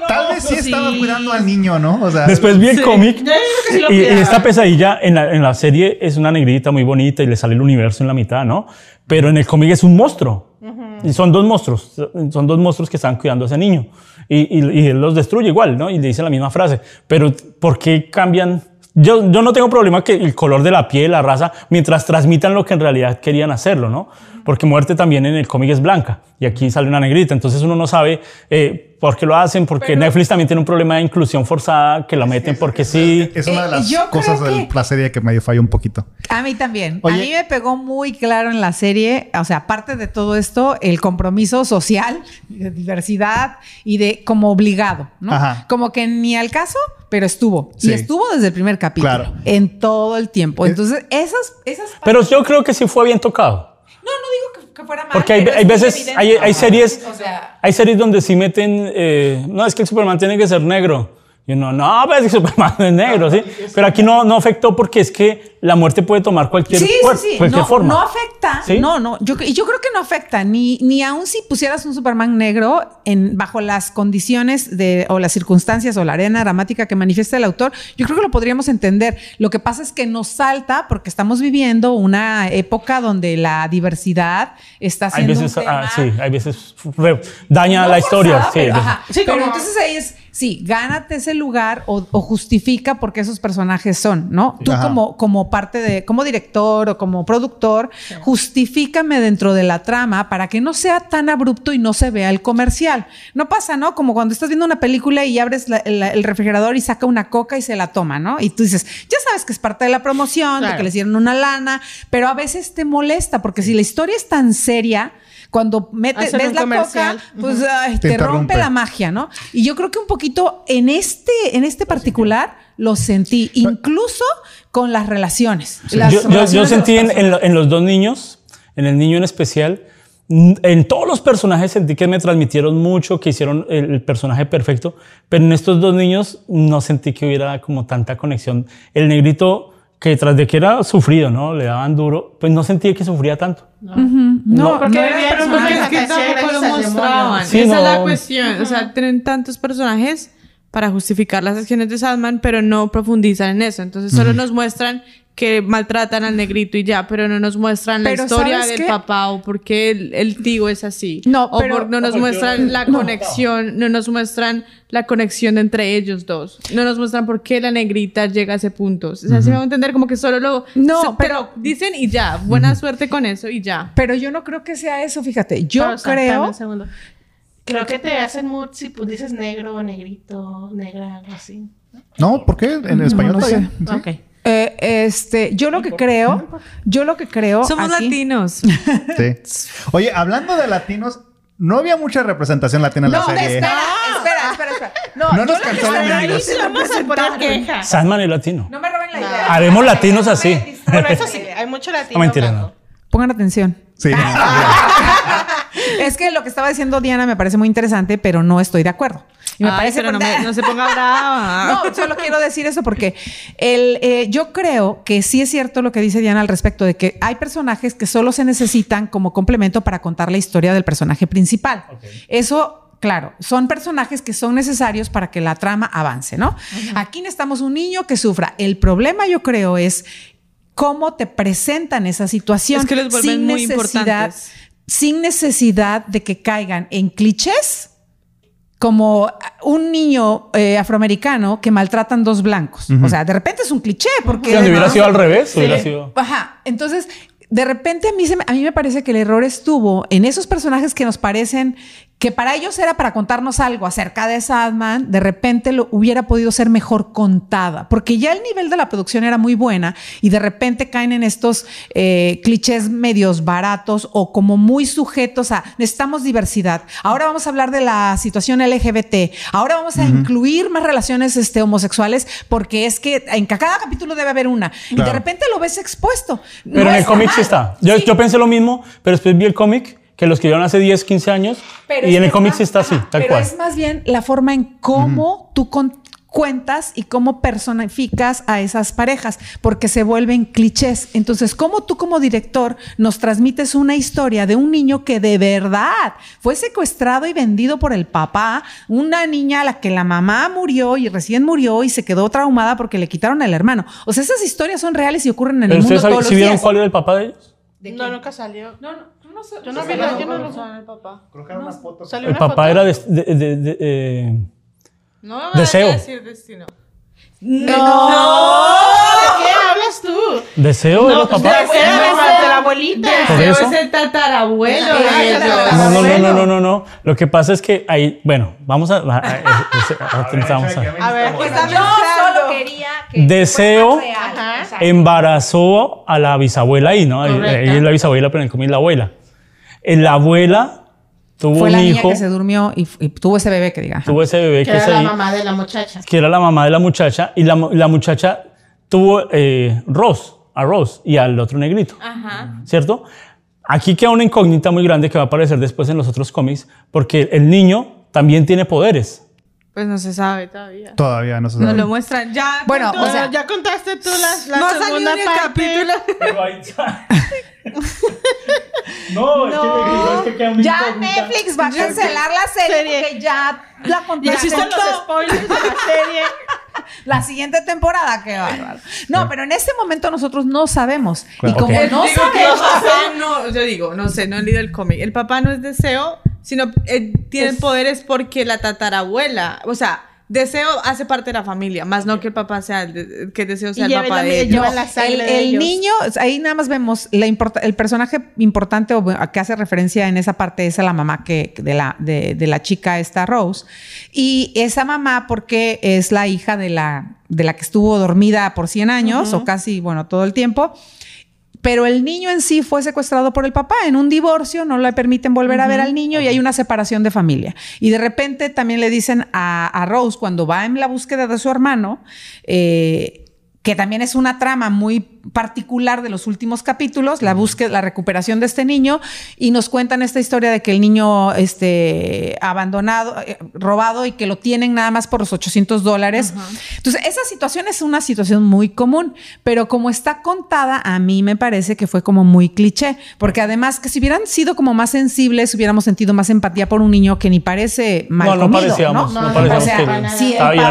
Tal vez sí Sí. estaba cuidando al niño, ¿no? O sea, Después vi el cómic sí lo y, y esta pesadilla en la, en la serie es una negrita muy bonita y le sale el universo en la mitad, ¿no? Pero en el cómic es un monstruo. Y son dos monstruos, son dos monstruos que están cuidando a ese niño. Y, y- y él los destruye igual, ¿no? Y le dice la misma frase. Pero ¿por qué cambian? Yo, yo no tengo problema que el color de la piel, la raza, mientras transmitan lo que en realidad querían hacerlo, ¿no? Porque muerte también en el cómic es blanca y aquí sale una negrita. Entonces uno no sabe eh, por qué lo hacen, porque Netflix también tiene un problema de inclusión forzada que la meten porque sí. es una de Eh, las cosas creo de que- la serie que medio falla un poquito. A mí también. Oye. A mí me pegó muy claro en la serie, o sea, aparte de todo esto, el compromiso social, de diversidad y de como obligado, ¿no? Ajá. Como que ni al caso, pero estuvo. Sí. Y estuvo desde el primer capítulo. Claro. En todo el tiempo. Eh. Entonces, esas, esas Pero yo creo que sí fue bien tocado. No, no digo que, que fuera mal. Porque hay, hay veces, hay, hay series, O sea, hay series donde sí meten, eh, no, es que el Superman tiene que ser negro. Y uno, no, pues Superman es negro, ¿sí? <laughs> Pero aquí no, no afectó porque es que la muerte puede tomar cualquier, sí, cuer- sí, sí. cualquier No, forma. no afecta. ¿Sí? No, no. Yo, y yo creo que no afecta. Ni, ni aun si pusieras un Superman negro en, bajo las condiciones de, o las circunstancias o la arena dramática que manifiesta el autor, yo creo que lo podríamos entender. Lo que pasa es que nos salta porque estamos viviendo una época donde la diversidad está hay siendo veces, un tema ah, sí, hay veces daña no la historia. forzada, sí, pero, de- ajá. Sí, Pero como- entonces ahí es, sí, gánate ese lugar o, o justifica por qué esos personajes son, ¿no? Tú Ajá. como, como parte de, como director o como productor, justifícame dentro de la trama para que no sea tan abrupto y no se vea el comercial. No pasa, ¿no? Como cuando estás viendo una película y abres la- la- el refrigerador y saca una coca y se la toma, ¿no? Y tú dices, ya sabes que es parte de la promoción, de que les dieron una lana, pero a veces te molesta porque si la historia es tan seria, cuando metes, Hacen ves la coca, pues ay, Te rompe la magia, ¿no? Y yo creo que un poquito en este, en este particular lo sentí, incluso con las relaciones. Las yo, sentí los en, en lo- en los dos niños, en el niño en especial, en todos los personajes sentí que me transmitieron mucho, que hicieron el, el personaje perfecto, pero en estos dos niños no sentí que hubiera como tanta conexión. El negrito, que tras de que era sufrido, ¿no? Le daban duro, pues no sentí que sufría tanto. No, porque no vivía era en Porque una es que tampoco lo mostraban. Sí, Esa es la no. cuestión. O sea, tienen tantos personajes para justificar las acciones de Sandman, pero no profundizan en eso. Entonces solo nos muestran que maltratan al negrito y ya, pero no nos muestran la historia ¿sabes del qué? papá o por qué el, el tío es así. No, o pero- por- no nos muestran la conexión, no nos muestran la conexión entre ellos dos. No nos muestran por qué la negrita llega a ese punto. O sea, se va a entender como que solo lo... No, se- pero- dicen y ya. Buena suerte con eso y ya. Pero yo no creo que sea eso, fíjate. Yo Pausa, dame creo. un segundo. Creo que te hacen mood si pues, dices negro, negrito, negra, algo así. No, ¿por qué? En español no sé. Sí. Ok. Eh, este, yo lo que creo, yo lo que creo. Somos aquí- latinos. <laughs> Sí. Oye, hablando de latinos, no había mucha representación latina en la No, serie. espera, espera, espera, espera. No, No nos lo que cancelen creo amigos. es que Vamos a poner representaron- queja. Sandman es latino. No me roben la idea. Haremos latinos No así. Bueno, eso la sí, <laughs> hay mucho latino. No, mentira, no. Pongan atención. Sí. <laughs> Es que lo que estaba diciendo Diana me parece muy interesante, pero no estoy de acuerdo. Y me Ay, parece pero no, porque- me- no se ponga <laughs> brava. No, solo quiero decir eso porque el, eh, yo creo que sí es cierto lo que dice Diana al respecto de que hay personajes que solo se necesitan como complemento para contar la historia del personaje principal. Eso Claro, son personajes que son necesarios para que la trama avance, ¿no? Aquí necesitamos un niño que sufra. El problema, yo creo, es cómo te presentan esa situación Es que los vuelven muy importantes. sin necesidad de que caigan en clichés como un niño eh, afroamericano que maltratan dos blancos. O sea, de repente es un cliché porque... Si hubiera sido al revés, Sí. hubiera sido... Ajá. Entonces, de repente a mí, se me, a mí me parece que el error estuvo en esos personajes que nos parecen que para ellos era para contarnos algo acerca de Sadman, de repente lo hubiera podido ser mejor contada, porque ya el nivel de la producción era muy buena y de repente caen en estos eh, clichés medios baratos o como muy sujetos a necesitamos diversidad. Ahora vamos a hablar de la situación LGBT. Ahora vamos a incluir más relaciones este, homosexuales porque es que en ca- cada capítulo debe haber una y de repente lo ves expuesto. Pero No en el cómic sí está. Yo, Sí. yo pensé lo mismo, pero después vi el cómic que lo escribieron hace 10, 15 años Pero y en el cómic está así, tal pero cual. es más bien la forma en cómo tú con- cuentas y cómo personificas a esas parejas, porque se vuelven clichés. Entonces, ¿cómo tú como director nos transmites una historia de un niño que de verdad fue secuestrado y vendido por el papá, una niña a la que la mamá murió y recién murió y se quedó traumada porque le quitaron al hermano? O sea, esas historias son reales y ocurren en Pero el mundo todos los ¿sí vieron días. cuál era el papá de ellos? No, nunca salió. No, no, no sé. Yo no vi la- yo no lo Creo que era una foto. Salió El una papá foto. era de... de- de- de- eh, No me van a Deseo. decir destino. ¿De qué hablas tú? ¿Deseo era el papá? Era de de la abuelita. ¿Por Deseo eso? es el tatarabuelo Ah, de ellos. No, no, no, no, no, no, no. Lo que pasa es que ahí, bueno, vamos a... a- a- a- vamos a- A ver, Pues pues Yo solo quería que Deseo fuera real. Ajá. Exacto. embarazó a la bisabuela ahí, ¿no? Ahí- Correcto. Ella es la bisabuela, pero en el cómic la abuela. La abuela tuvo Fue un la niña hijo, que se durmió y, y tuvo ese bebé que diga. tuvo ese bebé que que, era la ahí, mamá de la muchacha. que era la mamá de la muchacha, y la, la muchacha tuvo eh, Ross, a Ross y al otro negrito, Ajá. ¿cierto? Aquí queda una incógnita muy grande que va a aparecer después en los otros cómics, porque el niño también tiene poderes. Pues no se sabe todavía. Todavía no se Nos sabe. lo muestran ya. Bueno, contó- o sea, ya contaste tú la, la no segunda ni el parte. capítulo. <laughs> <laughs> no, es que, es que queda Ya incógnita. Netflix va a cancelar la serie, Serie. porque ya la Ya contaste. existen los spoilers de la serie. <laughs> La siguiente temporada, qué bárbaro. No, pero en este momento nosotros no sabemos. Claro. Y como no Digo sabemos. no, yo digo, no sé, no he leído el cómic. El papá no es deseo, sino él tiene poderes porque la tatarabuela, o sea, deseo hace parte de la familia, más no que el papá sea el de- que deseo sea Y el papá de ellos. lleva No, la sangre el, de el ellos. niño, ahí nada más vemos la el personaje importante o que hace referencia en esa parte es a la mamá que, de, la, de, de la chica esta Rose. Y esa mamá porque es la hija de la, de la que estuvo dormida por 100 años o casi, bueno, todo el tiempo. Pero el niño en sí fue secuestrado por el papá. En un divorcio, no le permiten volver a ver al niño y hay una separación de familia. Y de repente también le dicen a, a Rose cuando va en la búsqueda de su hermano, eh, que también es una trama muy particular de los últimos capítulos, la búsqueda, la recuperación de este niño, y nos cuentan esta historia de que el niño este, abandonado, eh, robado y que lo tienen nada más por los 800 dólares. Entonces, esa situación es una situación muy común, pero como está contada, a mí me parece que fue como muy cliché, porque además que si hubieran sido como más sensibles, hubiéramos sentido más empatía por un niño que ni parece mal No, no comido, parecíamos, ¿no? no No, parecíamos O sea, que sí, estaba bien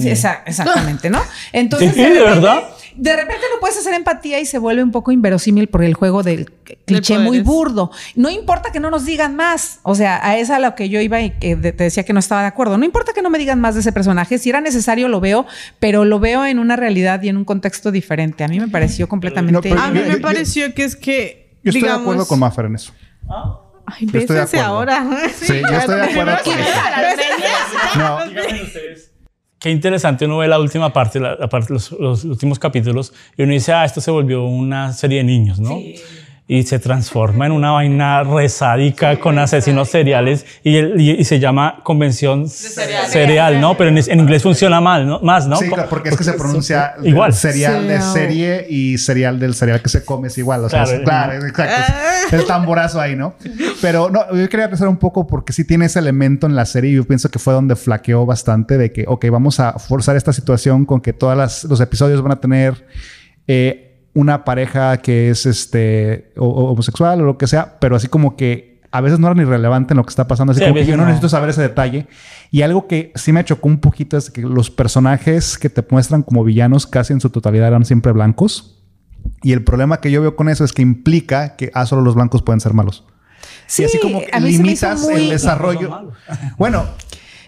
Sí, exa- exactamente, ¿no? <laughs> Entonces, Sí, ¿de verdad? De repente no puedes hacer empatía y se vuelve un poco inverosímil por el juego del cliché muy burdo. No importa que no nos digan más. O sea, a esa a lo que yo iba y que te decía que no estaba de acuerdo. No importa que no me digan más de ese personaje. Si era necesario, lo veo, pero lo veo en una realidad y en un contexto diferente. A mí me pareció completamente. No, A mí yo- me yo- pareció que es que, Yo estoy digamos... de acuerdo con Maffer en eso. Ay, estoy bésense acuerdo. ahora. Sí, yo estoy de acuerdo con eso. No, Qué interesante uno ve la última parte, la, parte los, los últimos capítulos, y uno dice, ah, esto se volvió una serie de niños, ¿no? Y se transforma en una vaina resádica con asesinos seriales y, el- y- y se llama convención cereal, ¿no? Pero en, en inglés funciona mal, ¿no? Más, ¿no? Sí, claro, porque es que se pronuncia <laughs> Igual. Cereal de serie y cereal del cereal que se come es igual. O sea, Claro. es- claro, es- exacto. Es el tamborazo ahí, ¿no? Pero no, yo quería pensar un poco porque sí tiene ese elemento en la serie y yo pienso que fue donde flaqueó bastante de que, ok, vamos a forzar esta situación con que todos los episodios van a tener eh, una pareja que es este o- o homosexual o lo que sea, pero así como que a veces no era ni relevante en lo que está pasando. Así Sí, como que yo no no. necesito saber ese detalle. Y algo que sí me chocó un poquito es que los personajes que te muestran como villanos casi en su totalidad eran siempre blancos. Y el problema que yo veo con eso es que implica que ah, solo los blancos pueden ser malos. Sí, y así como que limitas muy- el desarrollo. malos. Bueno,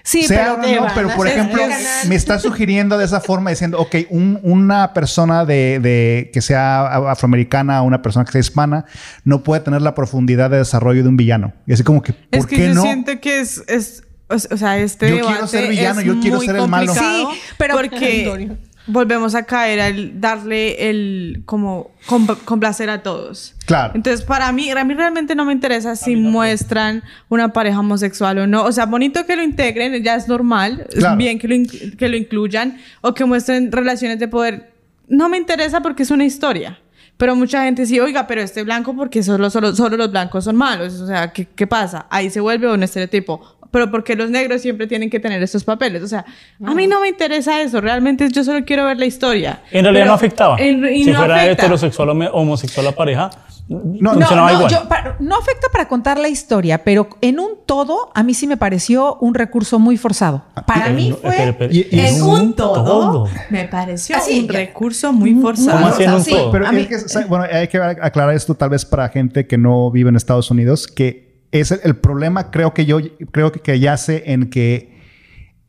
Sí, sea pero no, van pero por ejemplo, me está sugiriendo de esa forma diciendo, ok, un- una persona de, de- que sea afroamericana o una persona que sea hispana no puede tener la profundidad de desarrollo de un villano. Y así como que, ¿por Es que qué yo no? siento que es, es o sea, este Yo quiero ser villano, yo quiero ser el malo. Sí, pero- porque. <laughs> volvemos a caer al darle el como compl- complacer a todos. Claro. Entonces, para mí, a mí realmente no me interesa si muestran una pareja homosexual o no. O sea, bonito que lo integren, ya es normal. Claro. Es bien que lo, que lo incluyan. O que muestren relaciones de poder. No me interesa porque es una historia. Pero mucha gente sí, oiga, pero este blanco, porque solo, solo, solo los blancos son malos. O sea, ¿qué, qué pasa? Ahí se vuelve un estereotipo. Pero porque los negros siempre tienen que tener estos papeles. O sea, a mí no me interesa eso. Realmente yo solo quiero ver la historia. En realidad Pero- no afectaba. en- y si no fuera afecta. heterosexual o homosexual la pareja, No, funcionaba no, igual. yo- pa- no afecta para contar la historia, pero en un todo, a mí sí me pareció un recurso muy forzado. Para Pero mí fue espere, espere, Y- y en es un todo, me pareció Así, un ya. recurso muy forzado. ¿Cómo así en un Sí, todo? Pero a es mí- que, bueno, hay que aclarar esto tal vez para gente que no vive en Estados Unidos, que es el, el problema, creo que yo, creo que, que yace en que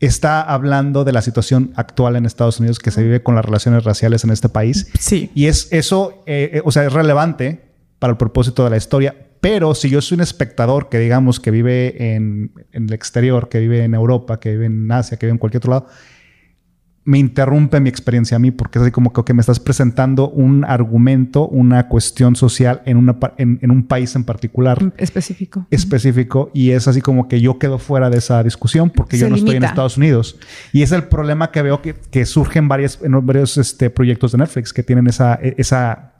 está hablando de la situación actual en Estados Unidos que se vive con las relaciones raciales en este país. Sí. Y es eso, eh, eh, o sea, es relevante para el propósito de la historia. Pero si yo soy un espectador que digamos que vive en, en el exterior, que vive en Europa, que vive en Asia, que vive en cualquier otro lado, me interrumpe mi experiencia a mí porque es así como que me estás presentando un argumento, una cuestión social en, una, pa- en, en un país en particular específico. específico y es así como que yo quedo fuera de esa discusión porque Se yo no estoy en. Estados Unidos. Y es el problema que veo que, que surge en, varias, en varios este, proyectos de Netflix que tienen esa, esa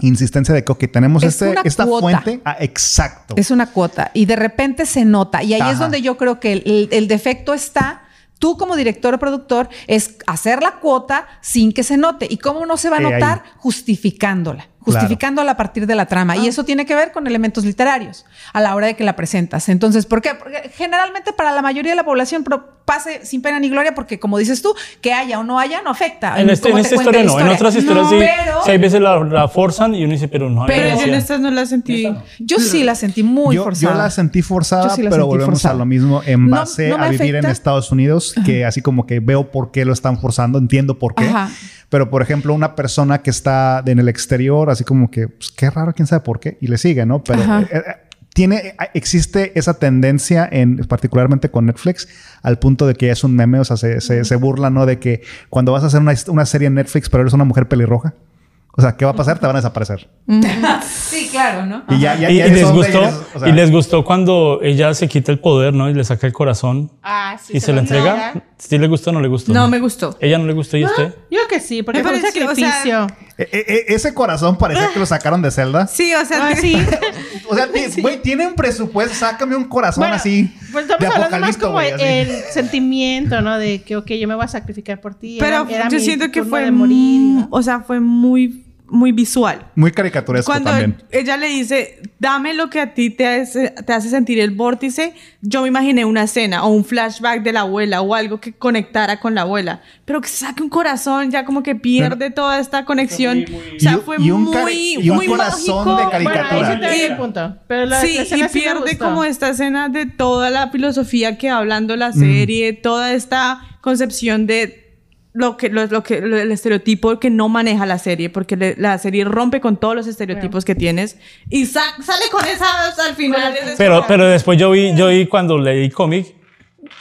insistencia de que tenemos Es este, esta cuota. fuente. Ah, exacto. Es una cuota y de repente se nota. Y ahí es donde yo creo que el, el- el defecto está. Tú como director o productor es hacer la cuota sin que se note. ¿Y cómo no se va a ahí. notar? Justificándola. A partir de la trama. Y eso tiene que ver con elementos literarios a la hora de que la presentas. Entonces, ¿por qué? Porque generalmente para la mayoría de la población pase sin pena ni gloria porque, como dices tú, que haya o no haya, no afecta. En, este- en esta historia la no, en otras historias No, sí. Pero, sí, hay veces la, la forzan y uno dice, pero no hay Pero yo en estas no la sentí. yo sí la sentí muy yo, forzada. yo la sentí forzada, sí la pero sentí volvemos forzada. a lo mismo en base no a vivir en. Estados Unidos, que así como que veo por qué lo están forzando, entiendo por qué. Ajá. Pero, por ejemplo, una persona que está en el exterior, así como que, pues, qué raro, quién sabe por qué, y le sigue, ¿no? Pero eh, eh, tiene, existe esa tendencia, en, particularmente con Netflix, al punto de que es un meme, o sea, se, se, se burla, ¿no? De que cuando vas a hacer una, una serie en Netflix, pero eres una mujer pelirroja, o sea, ¿qué va a pasar? Te van a desaparecer. Sí, claro, ¿no? Y ya, ya, Y, ya y les gustó, eres- o sea, y les gustó cuando ella se quita el poder, ¿no? Y le saca el corazón Ah, sí. y se, lo entrega. entrega. ¿Sí le gustó o no le gustó? No me gustó. Ella no le gustó y usted. Yo que sí, porque Me fue un pareció, o sea, sacrificio. e- e- ese corazón parecía que lo sacaron de Zelda. Sí, o sea, Ah, sí. <laughs> O sea, güey, tiene un presupuesto, sácame un corazón Bueno, así. Pues de estamos hablando más como el sentimiento, ¿no? De que, ok, yo me voy a sacrificar por ti. Pero Era- era yo mi siento que fue de morir. o sea, fue muy, muy visual. Muy caricaturesco Cuando también. ella le dice, dame lo que a ti te hace, te hace sentir el vórtice, yo me imaginé una escena o un flashback de la abuela o algo que conectara con la abuela. Pero que saque un corazón, ya como que pierde toda esta conexión. O sea, Y- fue y un muy, y un muy corazón mágico. de Bueno, ahí caricatura. sí el punto. Pero la, sí, la y sí pierde como esta escena de toda la filosofía que hablando Mm. la serie, toda esta concepción de lo que, lo, lo que, lo- el estereotipo que no maneja la serie, porque le- la serie rompe con todos los estereotipos que tienes y sa- sale con esa al final. es Pero, pero después yo vi, yo vi cuando leí cómic,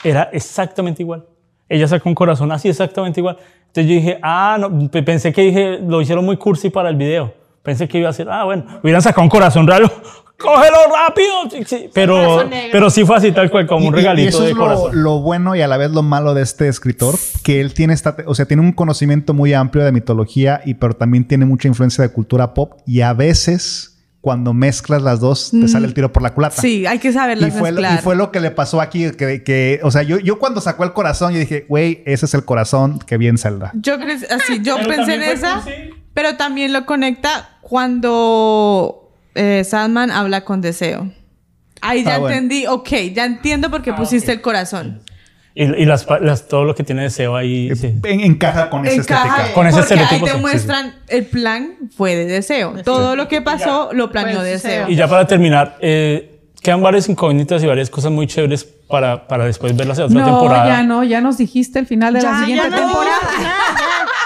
era exactamente igual. Ella sacó un corazón así exactamente igual. Entonces yo dije, ah, no, pe- pensé que dije, lo hicieron muy cursi para el video. Pensé que iba a ser, ah, bueno, hubieran sacado un corazón raro. ¡Cógelo rápido! Sí, sí. Pero, pero sí fue así tal cual, como un Y- y- regalito y eso de es lo, corazón. lo bueno y a la vez lo malo de este escritor, que él tiene esta, o sea, tiene un conocimiento muy amplio de mitología y pero también tiene mucha influencia de cultura pop y a veces cuando mezclas las dos te sale el tiro por la culata. Mm. Sí, hay que Y saberlas fue, lo, y fue lo que le pasó aquí, que, que o sea, yo, yo cuando sacó el corazón, yo dije, güey, ese es el corazón que bien Zelda. Yo así, yo Pero pensé en esa, pero también lo conecta cuando eh, Sandman habla con Deseo. Ahí ya Ah, bueno. entendí, ok, ya entiendo por qué pusiste el corazón. Y, y las, las- todo lo que tiene deseo ahí. sí. En- encaja con esa Encaja, estética. Con ese porque ahí te sí, sí, muestran el plan fue de Deseo. Todo lo que pasó lo planeó Fue Deseo. Deseo. Y ya para terminar, eh, quedan varias incógnitas y varias cosas muy chéveres para, para después ver la otra No, temporada. ya no, ya nos dijiste el final de la Ya, siguiente ya no.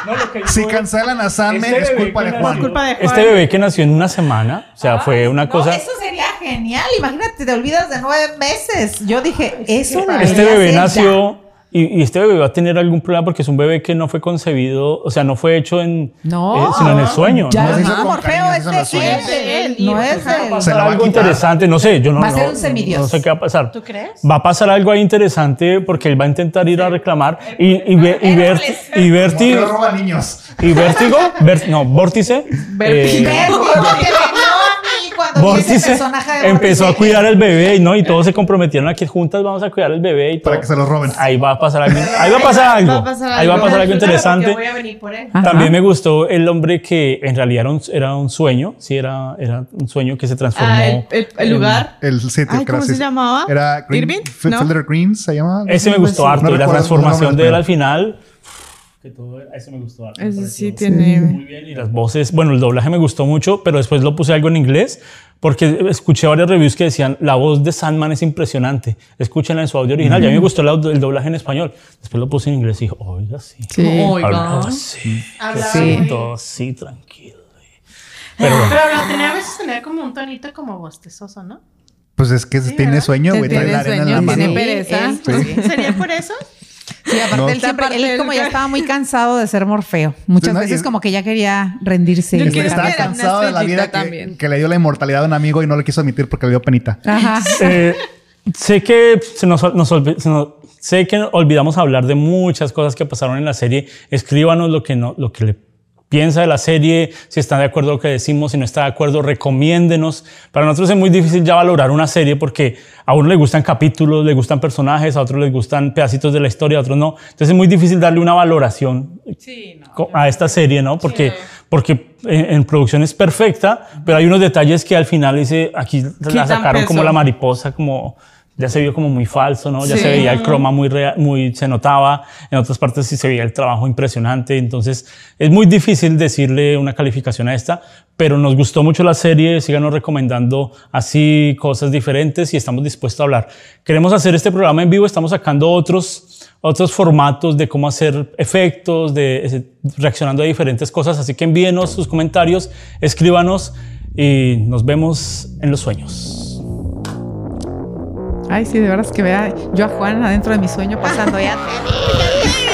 No, lo que Si cancelan a Sandman Este es culpa de Juan. culpa de Juan. Este bebé que nació en una semana, o sea, fue una No, cosa... eso sería genial. Imagínate, te olvidas de nueve meses. Yo dije, eso Este bebé ser ya. nació y, y este bebé va a tener algún problema porque es un bebé que no fue concebido, o sea, no fue hecho en, No. eh, sino en el sueño. Ya ¿no? No Morfeo cariño, es de él. No es de él. a algo interesante, no sé, yo no, Va a ser un semidios. no sé qué va a pasar. ¿Tú crees? Va a pasar algo ahí interesante porque él va a intentar ir a reclamar y, y, ve- y, ver- y Vértigo, Morfeo roba niños. y Vértigo, Ver- no, Vórtice, Vértigo, eh, cuando Vórtice personaje de empezó a cuidar el bebé, ¿no? Y todos se comprometieron a que juntas vamos a cuidar el bebé y todo. Para que se lo roben. Ahí va a pasar algo, ahí va a pasar algo, ahí va a pasar algo interesante. voy a venir por él. También me gustó el hombre que en realidad era un, era un sueño, sí, era, era un sueño que se transformó. Ah, el, el- el en- lugar. El sitio Ay, ¿cómo se llamaba? Era Green, ¿Irving? F- ¿No? Felder Green se llama. Ese me gustó harto. No y la transformación de él al final. Que todo, ese me gustó harto. me sí tiene- Muy bien. Y las voces, bueno, el doblaje me gustó mucho, pero después lo puse algo en inglés porque escuché varias reviews que decían la voz de Sandman es impresionante. Escúchenla en su audio original. Y a mí me gustó el, el doblaje en español. Después lo puse en inglés y dije, oiga, sí. Sí. Hablaba así. Hablaba Sí. muy- Todo así, tranquilo. Pero bueno. Pero lo tenía a veces tenía como un tonito como bostezoso, ¿no? Pues es que tiene ¿verdad? sueño, güey. Trae Tiene la arena en sueño, la mano. tiene pereza. sí. ¿Sería por eso? Sí, aparte No. él siempre, Aparte él como ya estaba muy cansado de ser Morfeo. Muchas no, veces y- como que ya quería rendirse. Yo Estaba que una cansado de la vida que, le dio la inmortalidad a un amigo y no le quiso admitir porque le dio penita. Ajá. Eh, sé que se nos, nos olvi- se nos- sé que olvidamos hablar de muchas cosas que pasaron en la serie. Escríbanos lo que no, lo que le piensa de la serie, si está de acuerdo con lo que decimos, si no está de acuerdo, recomiéndenos. Para nosotros es muy difícil ya valorar una serie porque a uno le gustan capítulos, le gustan personajes, a otros les gustan pedacitos de la historia, a otros no. Entonces es muy difícil darle una valoración co- a esta serie, ¿no? Porque, porque en, en producción es perfecta, pero hay unos detalles que al final dice, aquí la sacaron como peso. la mariposa, como ya se vio como muy falso, ¿no? Ya Sí. se veía el croma muy, rea- muy, se notaba, en otras partes sí se veía el trabajo impresionante, entonces es muy difícil decirle una calificación a esta, pero nos gustó mucho la serie, síganos recomendando así cosas diferentes y estamos dispuestos a hablar. Queremos hacer este programa en vivo, estamos sacando otros, otros formatos de cómo hacer efectos, de reaccionando a diferentes cosas, así que envíenos sus comentarios, escríbanos y nos vemos en los sueños. Ay, sí, de veras que vea yo a Juan adentro de mi sueño pasando ya. <laughs>